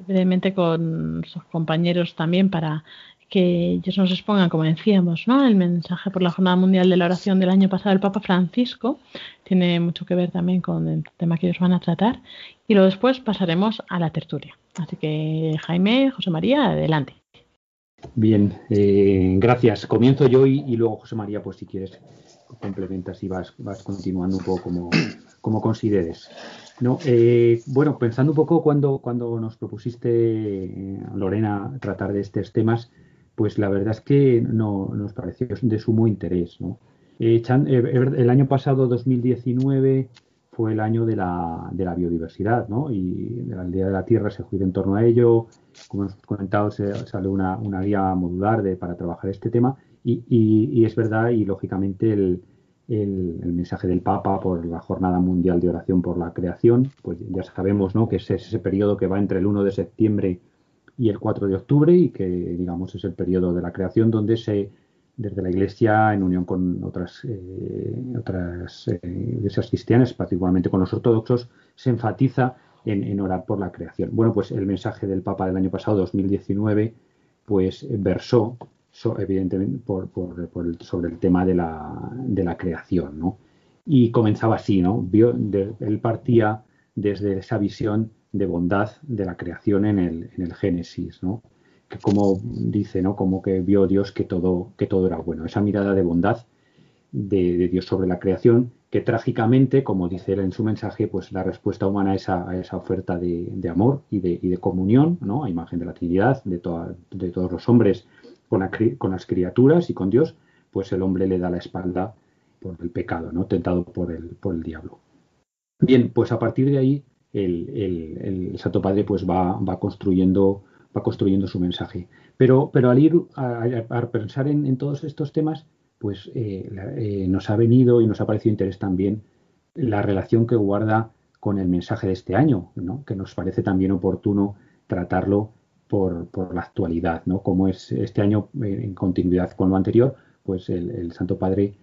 brevemente con sus compañeros también para que ellos nos expongan, como decíamos, ¿no? el mensaje por la Jornada Mundial de la Oración del año pasado del Papa Francisco. Tiene mucho que ver también con el tema que ellos van a tratar. Y luego después pasaremos a la tertulia. Así que Jaime, José María, adelante. Bien, eh, gracias. Comienzo yo y, luego José María, pues si quieres complementas y vas, vas continuando un poco como, como consideres. No, eh, bueno, pensando un poco cuando, cuando nos propusiste, eh, Lorena, tratar de estos temas, pues la verdad es que no, nos pareció de sumo interés. ¿no? Eh, el año pasado, 2019, fue el año de la, de la biodiversidad, ¿no? Y el Día de la Tierra se gira en torno a ello. Como hemos comentado, se, sale una, una guía modular de, para trabajar este tema. Y, y, es verdad, y lógicamente el, el, el, mensaje del Papa por la Jornada Mundial de Oración por la Creación, pues ya sabemos, ¿no? Que es ese periodo que va entre el 1 de septiembre y el 4 de octubre y que, digamos, es el periodo de la creación donde se desde la Iglesia, en unión con otras, eh, otras eh, iglesias cristianas, particularmente con los ortodoxos, se enfatiza en, orar por la creación. Bueno, pues el mensaje del Papa del año pasado, 2019, pues versó evidentemente por, sobre el tema de la, de la creación, ¿no? Y comenzaba así, ¿no? Vio, él partía desde esa visión de bondad de la creación en el, en el Génesis, ¿no? que como dice, ¿no? Como que vio Dios que todo, que todo era bueno. Esa mirada de bondad de, Dios sobre la creación, que trágicamente, como dice él en su mensaje, pues la respuesta humana a esa, a esa oferta de, amor y de, y de, comunión, ¿no? A imagen de la Trinidad, de, de todos los hombres con, con, las criaturas y con Dios, pues el hombre le da la espalda por el pecado, ¿no? Tentado por el, por el diablo. Bien, pues a partir de ahí el, el, el Santo Padre pues va, va construyendo va construyendo su mensaje. Pero, pero al ir a, pensar en, todos estos temas, pues eh, eh, nos ha venido y nos ha parecido interés también la relación que guarda con el mensaje de este año, ¿no? que nos parece también oportuno tratarlo por, por, la actualidad, ¿no? Como es este año eh, en continuidad con lo anterior, pues el, Santo Padre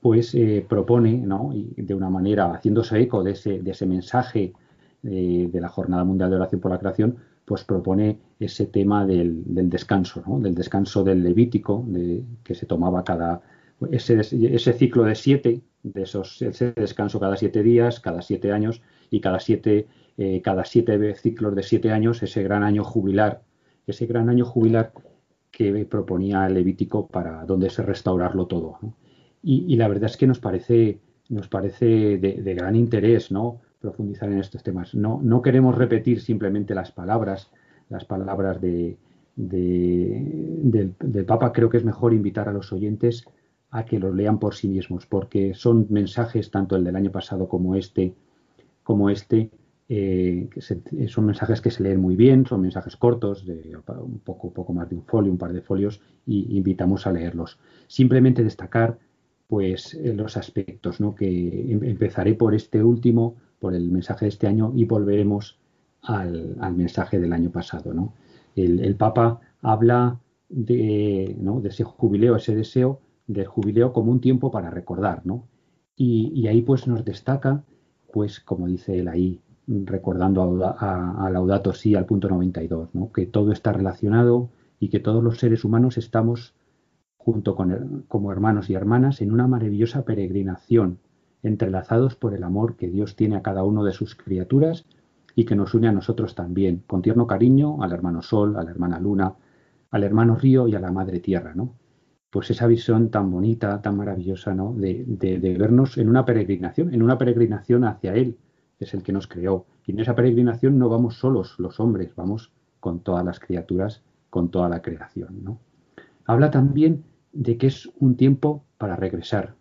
pues propone, ¿no? Y de una manera haciéndose eco de ese, de ese mensaje de la Jornada Mundial de Oración por la Creación, pues propone ese tema del, descanso, del descanso del Levítico, de, que se tomaba cada ese, ese ciclo de siete, de esos, ese descanso cada siete días, cada siete años y cada siete, eh, cada siete ciclos de siete años, ese gran año jubilar, ese gran año jubilar que proponía el Levítico para donde se restaurarlo todo. Y, la verdad es que nos parece, nos parece de, de gran interés, ¿no? profundizar en estos temas. No, no queremos repetir simplemente las palabras, las palabras de, del, Papa. Creo que es mejor invitar a los oyentes a que los lean por sí mismos, porque son mensajes, tanto el del año pasado como este, como este, eh, que son mensajes que se leen muy bien, son mensajes cortos, de un poco, poco más de un folio, un par de folios, y invitamos a leerlos. Simplemente destacar pues eh, los aspectos, ¿no? que em, empezaré por este último, por el mensaje de este año y volveremos al, mensaje del año pasado. ¿no? El, Papa habla de, de, ese jubileo, ese deseo del jubileo como un tiempo para recordar. ¿no? Y, ahí pues nos destaca, pues como dice él ahí, recordando a, a, Laudato Si al punto 92, ¿no? que todo está relacionado y que todos los seres humanos estamos junto con como hermanos y hermanas en una maravillosa peregrinación entrelazados por el amor que Dios tiene a cada uno de sus criaturas y que nos une a nosotros también, con tierno cariño al hermano Sol, a la hermana Luna, al hermano Río y a la Madre Tierra, ¿no? Pues esa visión tan bonita, tan maravillosa, ¿no? De, vernos en una peregrinación, en una peregrinación hacia Él, que es el que nos creó. Y en esa peregrinación no vamos solos los hombres, vamos con todas las criaturas, con toda la creación, ¿no? Habla también de que es un tiempo para regresar,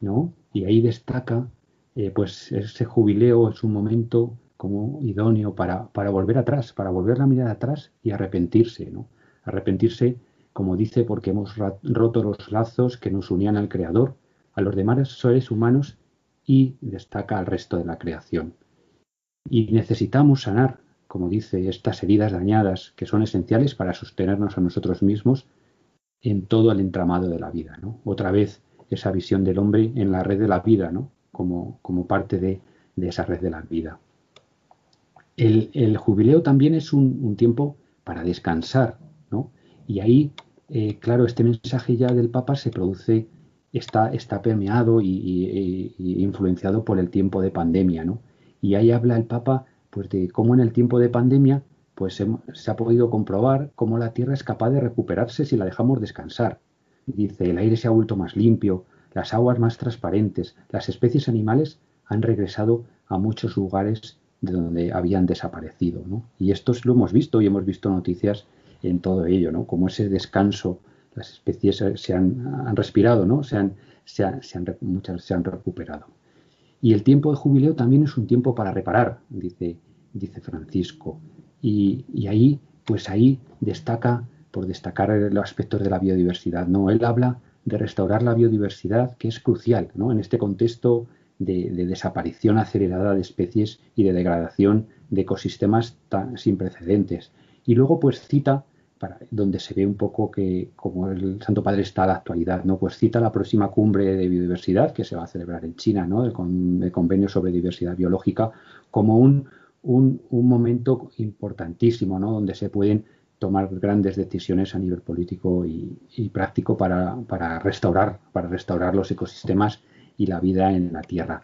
¿no? y ahí destaca eh, pues ese jubileo es un momento como idóneo para, para, volver atrás, para volver la mirada atrás y arrepentirse, ¿no? Arrepentirse, como dice, porque hemos roto los lazos que nos unían al Creador, a los demás seres humanos y destaca al resto de la creación. Y necesitamos sanar, como dice, estas heridas dañadas que son esenciales para sostenernos a nosotros mismos en todo el entramado de la vida. ¿no? Otra vez esa visión del hombre en la red de la vida, ¿no? como, como parte de, esa red de la vida. El, jubileo también es un, tiempo para descansar, ¿no? Y ahí, eh, claro, este mensaje ya del Papa se produce, está, está permeado y, influenciado por el tiempo de pandemia, ¿no? Y ahí habla el Papa, pues, de cómo en el tiempo de pandemia, pues se ha podido comprobar cómo la Tierra es capaz de recuperarse si la dejamos descansar. Dice, el aire se ha vuelto más limpio, las aguas más transparentes, las especies animales han regresado a muchos lugares de donde habían desaparecido. ¿no? Y esto lo hemos visto y hemos visto noticias en todo ello, ¿no? como ese descanso, las especies se han, respirado, ¿no? se han, se han, muchas se han recuperado. Y el tiempo de jubileo también es un tiempo para reparar, dice, dice Francisco. Y, ahí, pues ahí destaca, por destacar los aspectos de la biodiversidad, ¿no? Él habla de restaurar la biodiversidad, que es crucial, ¿no? En este contexto de, desaparición acelerada de especies y de degradación de ecosistemas sin precedentes. Y luego, pues cita para, donde se ve un poco que como el Santo Padre está a la actualidad, ¿no? Pues cita la próxima cumbre de biodiversidad que se va a celebrar en China, ¿no? El, convenio sobre diversidad biológica, como un, un, momento importantísimo, ¿no? Donde se pueden tomar grandes decisiones a nivel político y, práctico para, para, restaurar, para restaurar los ecosistemas y la vida en la tierra.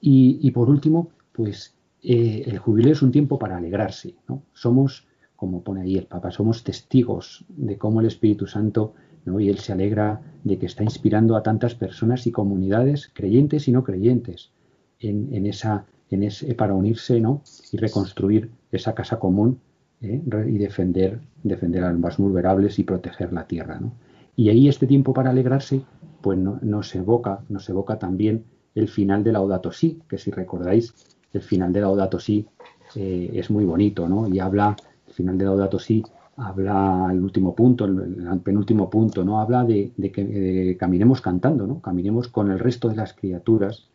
Y, por último, pues eh, el jubileo es un tiempo para alegrarse, ¿no? Somos como pone ahí el Papa, somos testigos de cómo el Espíritu Santo, ¿no? y Él se alegra de que está inspirando a tantas personas y comunidades, creyentes y no creyentes, en, esa, ese, para unirse ¿no? y reconstruir esa casa común ¿eh? y defender, defender a los más vulnerables y proteger la tierra. ¿no? Y ahí este tiempo para alegrarse, pues no, nos, evoca, nos evoca también el final de Laudato Si, que si recordáis, el final de Laudato Si eh, es muy bonito, ¿no? Y habla final de Laudato Si habla el último punto, el, penúltimo punto, ¿no? Habla de, que caminemos cantando, ¿no? Caminemos con el resto de las criaturas,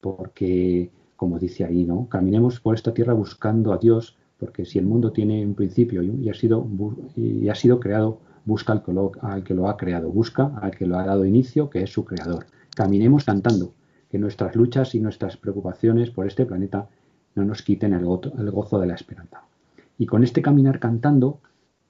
porque, como dice ahí, ¿no? Caminemos por esta tierra buscando a Dios, porque si el mundo tiene un principio y, ha, sido, y ha sido creado, busca al que, lo, al que lo ha creado, busca al que lo ha dado inicio, que es su creador. Caminemos cantando, que nuestras luchas y nuestras preocupaciones por este planeta no nos quiten el gozo de la esperanza. Y con este caminar cantando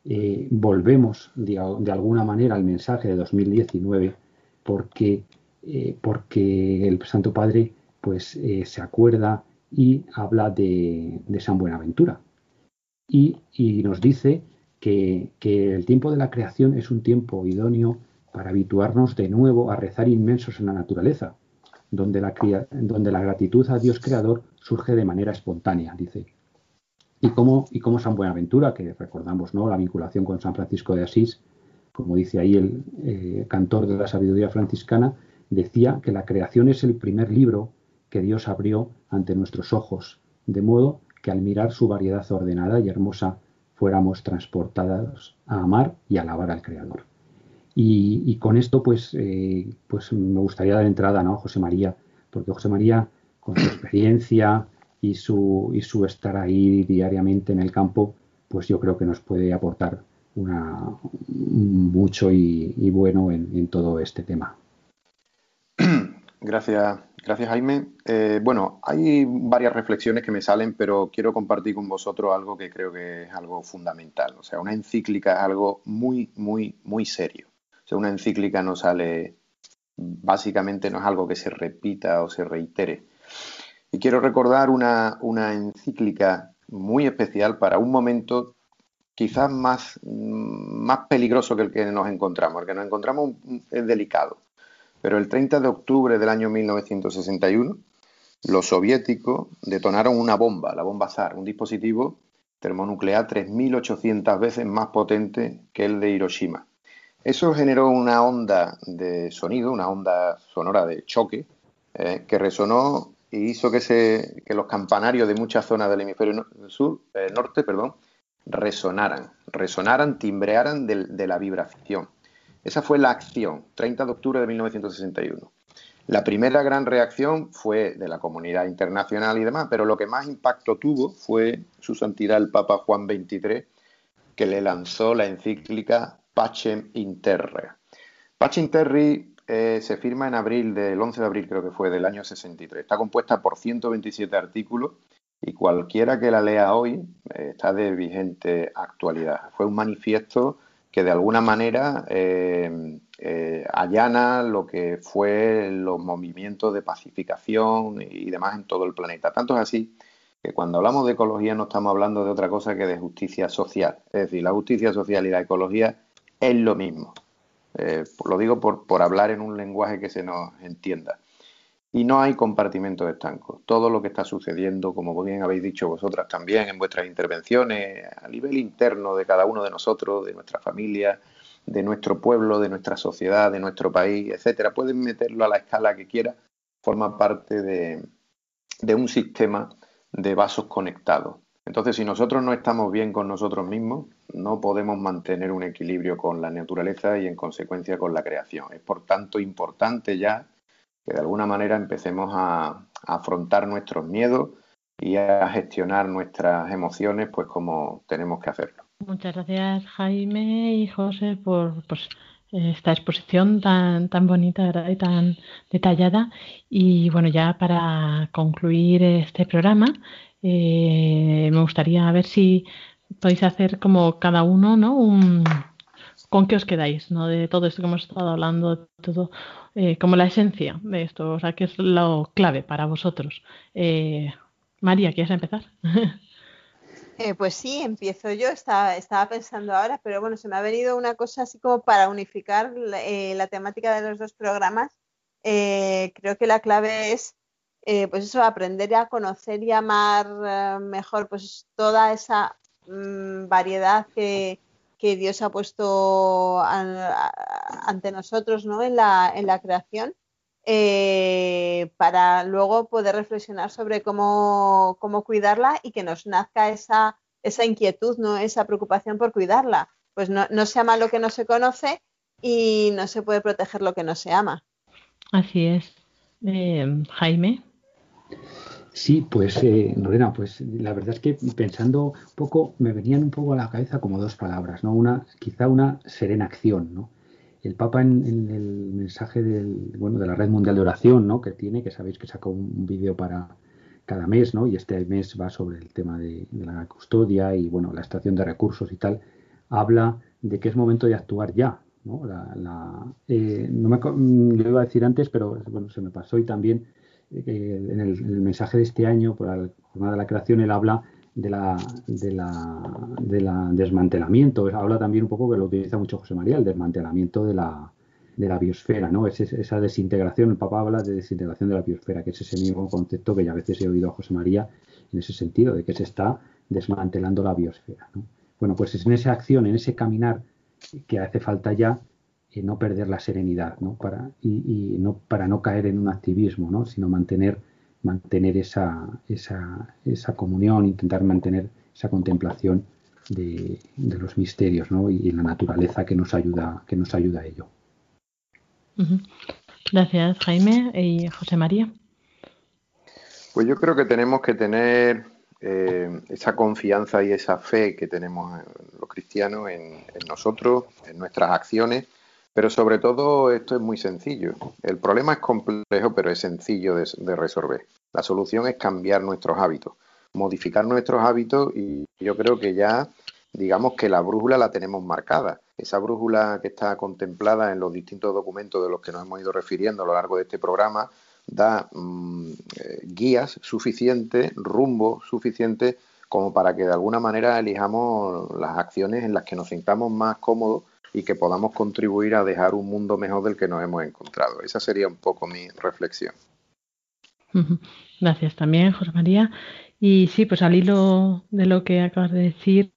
eh, volvemos de, alguna manera al mensaje de 2019 porque, eh, porque el Santo Padre pues, eh, se acuerda y habla de, San Buenaventura. Y, nos dice que, el tiempo de la creación es un tiempo idóneo para habituarnos de nuevo a rezar inmensos en la naturaleza, donde la, donde la gratitud a Dios Creador surge de manera espontánea, dice. Y como, y como San Buenaventura, que recordamos ¿no? la vinculación con San Francisco de Asís, como dice ahí el eh, cantor de la sabiduría franciscana, decía que la creación es el primer libro que Dios abrió ante nuestros ojos, de modo que al mirar su variedad ordenada y hermosa fuéramos transportados a amar y alabar al Creador. Y, con esto, pues, eh, pues me gustaría dar entrada ¿no? a José María, porque José María, con su experiencia, y su, y su estar ahí diariamente en el campo, pues yo creo que nos puede aportar una, mucho y, bueno en, todo este tema. Gracias, gracias Jaime. Eh, bueno, hay varias reflexiones que me salen, pero quiero compartir con vosotros algo que creo que es algo fundamental. O sea, una encíclica es algo muy, muy, muy serio. O sea, una encíclica no sale, básicamente no es algo que se repita o se reitere. Y quiero recordar una, encíclica muy especial para un momento quizás más, más peligroso que el que nos encontramos. El que nos encontramos es delicado. Pero el 30 de octubre del año 1961, los soviéticos detonaron una bomba, la bomba ZAR, un dispositivo termonuclear 3.800 veces más potente que el de Hiroshima. Eso generó una onda de sonido, una onda sonora de choque, eh, que resonó y hizo que, se, los campanarios de muchas zonas del hemisferio sur, eh, norte perdón, resonaran, resonaran, timbrearan de, la vibración. Esa fue la acción, 30 de octubre de 1961. La primera gran reacción fue de la comunidad internacional y demás, pero lo que más impacto tuvo fue su santidad el Papa Juan XXIII, que le lanzó la encíclica Pacem Interre. Pacem Interre eh, se firma en abril del 11 de abril, creo que fue, del año 63. Está compuesta por 127 artículos y cualquiera que la lea hoy eh, está de vigente actualidad. Fue un manifiesto que de alguna manera eh, allana lo que fue los movimientos de pacificación y demás en todo el planeta. Tanto es así que cuando hablamos de ecología no estamos hablando de otra cosa que de justicia social. Es decir, la justicia social y la ecología es lo mismo. Eh, lo digo por, por hablar en un lenguaje que se nos entienda. Y no hay compartimentos estancos. Todo lo que está sucediendo, como bien habéis dicho vosotras también en vuestras intervenciones, a nivel interno de cada uno de nosotros, de nuestra familia, de nuestro pueblo, de nuestra sociedad, de nuestro país, etcétera, pueden meterlo a la escala que quiera, forma parte de, de un sistema de vasos conectados. Entonces, si nosotros no estamos bien con nosotros mismos, no podemos mantener un equilibrio con la naturaleza y en consecuencia con la creación. Es por tanto importante ya que de alguna manera empecemos a, afrontar nuestros miedos y a gestionar nuestras emociones pues como tenemos que hacerlo. Muchas gracias Jaime y José por pues, esta exposición tan, tan bonita y tan detallada. Y bueno, ya para concluir este programa, eh, me gustaría ver si podéis hacer como cada uno, ¿no? Un, ¿Con qué os quedáis, ¿no? De todo esto que hemos estado hablando, todo, eh, como la esencia de esto, o sea, ¿qué es lo clave para vosotros? Eh, María, ¿quieres empezar? Eh, pues sí, empiezo yo, estaba, pensando ahora, pero bueno, se me ha venido una cosa así como para unificar la, eh, temática de los dos programas. Creo que la clave es, pues eso, aprender a conocer y amar mejor pues toda esa mmm, variedad que, que, Dios ha puesto ante nosotros ¿no? en, la, en la creación eh, para luego poder reflexionar sobre cómo, cómo, cuidarla y que nos nazca esa, esa inquietud, ¿no? esa preocupación por cuidarla. Pues no, no, se ama lo que no se conoce y no se puede proteger lo que no se ama. Así es. Eh, Jaime. Sí, pues eh, Lorena, pues la verdad es que pensando un poco, me venían un poco a la cabeza como dos palabras, ¿no? Una, quizá una serena acción, ¿no? el Papa en, el mensaje del, bueno, de la Red Mundial de Oración, ¿no? que tiene, que sabéis que sacó un vídeo para cada mes, ¿no? y este mes va sobre el tema de, la custodia y bueno, la extracción de recursos y tal, habla de que es momento de actuar ya. ¿no? La, la, eh, no me, yo iba a decir antes, pero bueno, se me pasó y también en, el, en, el, mensaje de este año, por la Jornada de la Creación, él habla de la, de la, de la desmantelamiento. Habla también un poco, que lo utiliza mucho José María, el desmantelamiento de la, de la biosfera, ¿no? Es esa desintegración, el Papa habla de desintegración de la biosfera, que es ese mismo concepto que ya a veces he oído a José María en ese sentido, de que se está desmantelando la biosfera, ¿no? Bueno, pues es en esa acción, en ese caminar que hace falta ya eh, no perder la serenidad, ¿no? Para, y, y, no, para no caer en un activismo, ¿no? Sino mantener mantener esa, esa, esa comunión, intentar mantener esa contemplación de, de los misterios ¿no? y, y, la naturaleza que nos ayuda, que nos ayuda a ello. Gracias, Jaime y José María. Pues yo creo que tenemos que tener eh, esa confianza y esa fe que tenemos los cristianos en, en nosotros, en nuestras acciones, pero sobre todo esto es muy sencillo. El problema es complejo, pero es sencillo de, resolver. La solución es cambiar nuestros hábitos, modificar nuestros hábitos y yo creo que ya digamos que la brújula la tenemos marcada. Esa brújula que está contemplada en los distintos documentos de los que nos hemos ido refiriendo a lo largo de este programa da mmm, eh, guías suficientes, rumbo suficiente como para que de alguna manera elijamos las acciones en las que nos sintamos más cómodos y que podamos contribuir a dejar un mundo mejor del que nos hemos encontrado. Esa sería un poco mi reflexión. Gracias también, José María. Y sí, pues al hilo de lo que acabas de decir,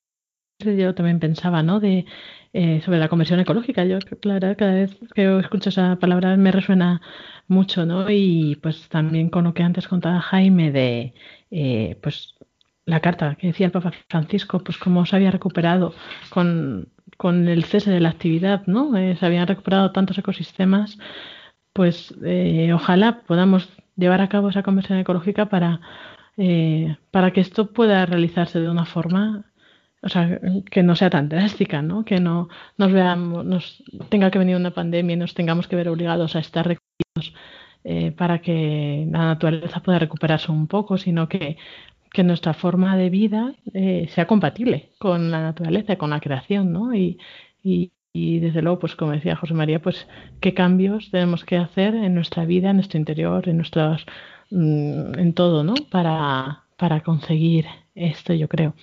yo también pensaba, ¿no? De eh, sobre la conversión ecológica. Yo, claro, cada vez que escucho esa palabra me resuena mucho, ¿no? Y pues también con lo que antes contaba Jaime de, eh, pues la carta que decía el Papa Francisco, pues cómo se había recuperado con con el cese de la actividad, ¿no? Eh, se habían recuperado tantos ecosistemas, pues eh, ojalá podamos llevar a cabo esa conversión ecológica para, eh, para que esto pueda realizarse de una forma, o sea, que no sea tan drástica, ¿no? Que no nos veamos, nos tenga que venir una pandemia y nos tengamos que ver obligados a estar recluidos para que la naturaleza pueda recuperarse un poco, sino que que nuestra forma de vida eh, sea compatible con la naturaleza, con la creación, ¿no? Y, y, y, desde luego, pues como decía José María, pues qué cambios tenemos que hacer en nuestra vida, en nuestro interior, en nuestros, mmm, en todo, ¿no? Para, para conseguir esto, yo creo.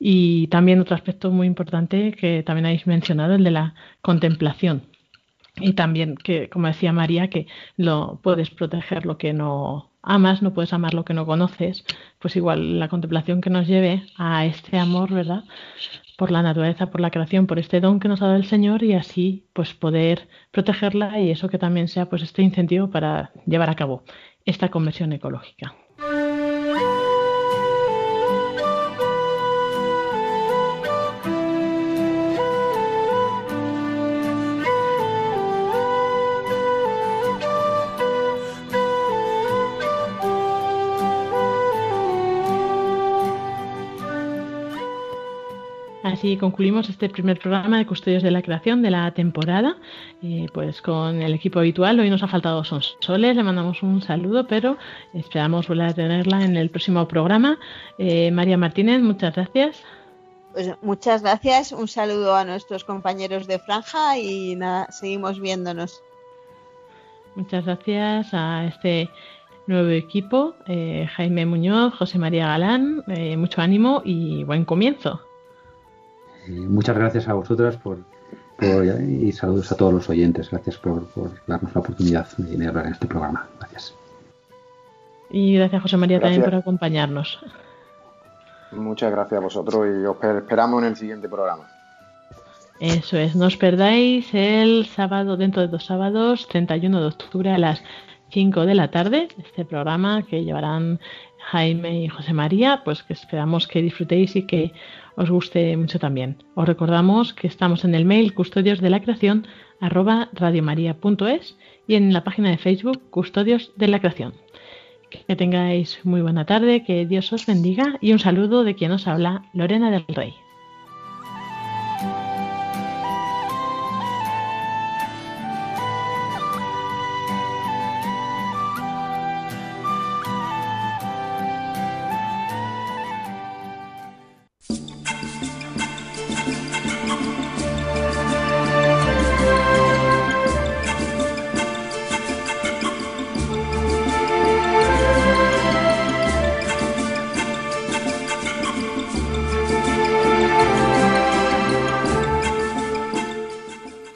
Y también otro aspecto muy importante que también habéis mencionado, el de la contemplación. Y también que, como decía María, que lo puedes proteger lo que no amas, no puedes amar lo que no conoces, pues igual la contemplación que nos lleve a este amor, ¿verdad? Por la naturaleza, por la creación, por este don que nos ha dado el Señor y así pues poder protegerla y eso que también sea pues este incentivo para llevar a cabo esta conversión ecológica. Así concluimos este primer programa de Custodios de la Creación de la temporada. Pues con el equipo habitual, hoy nos ha faltado Son Soles, le mandamos un saludo, pero esperamos volver a tenerla en el próximo programa. Eh, María Martínez, muchas gracias. Pues muchas gracias, un saludo a nuestros compañeros de Franja y nada, seguimos viéndonos. Muchas gracias a este nuevo equipo, eh, Jaime Muñoz, José María Galán, eh, mucho ánimo y buen comienzo. Muchas gracias a vosotras por, y saludos a todos los oyentes. Gracias por, darnos la oportunidad de hablar en este programa. Gracias. Y gracias José María también por acompañarnos. Muchas gracias a vosotros y os esperamos en el siguiente programa. Eso es, no os perdáis el sábado, dentro de dos sábados, 31 de octubre a las 5 de la tarde, este programa que llevarán Jaime y José María, pues que esperamos que disfrutéis y que os guste mucho también. Os recordamos que estamos en el mail custodios de la creación y en la página de Facebook Custodios de la Creación. Que tengáis muy buena tarde, que Dios os bendiga y un saludo de quien os habla, Lorena del Rey.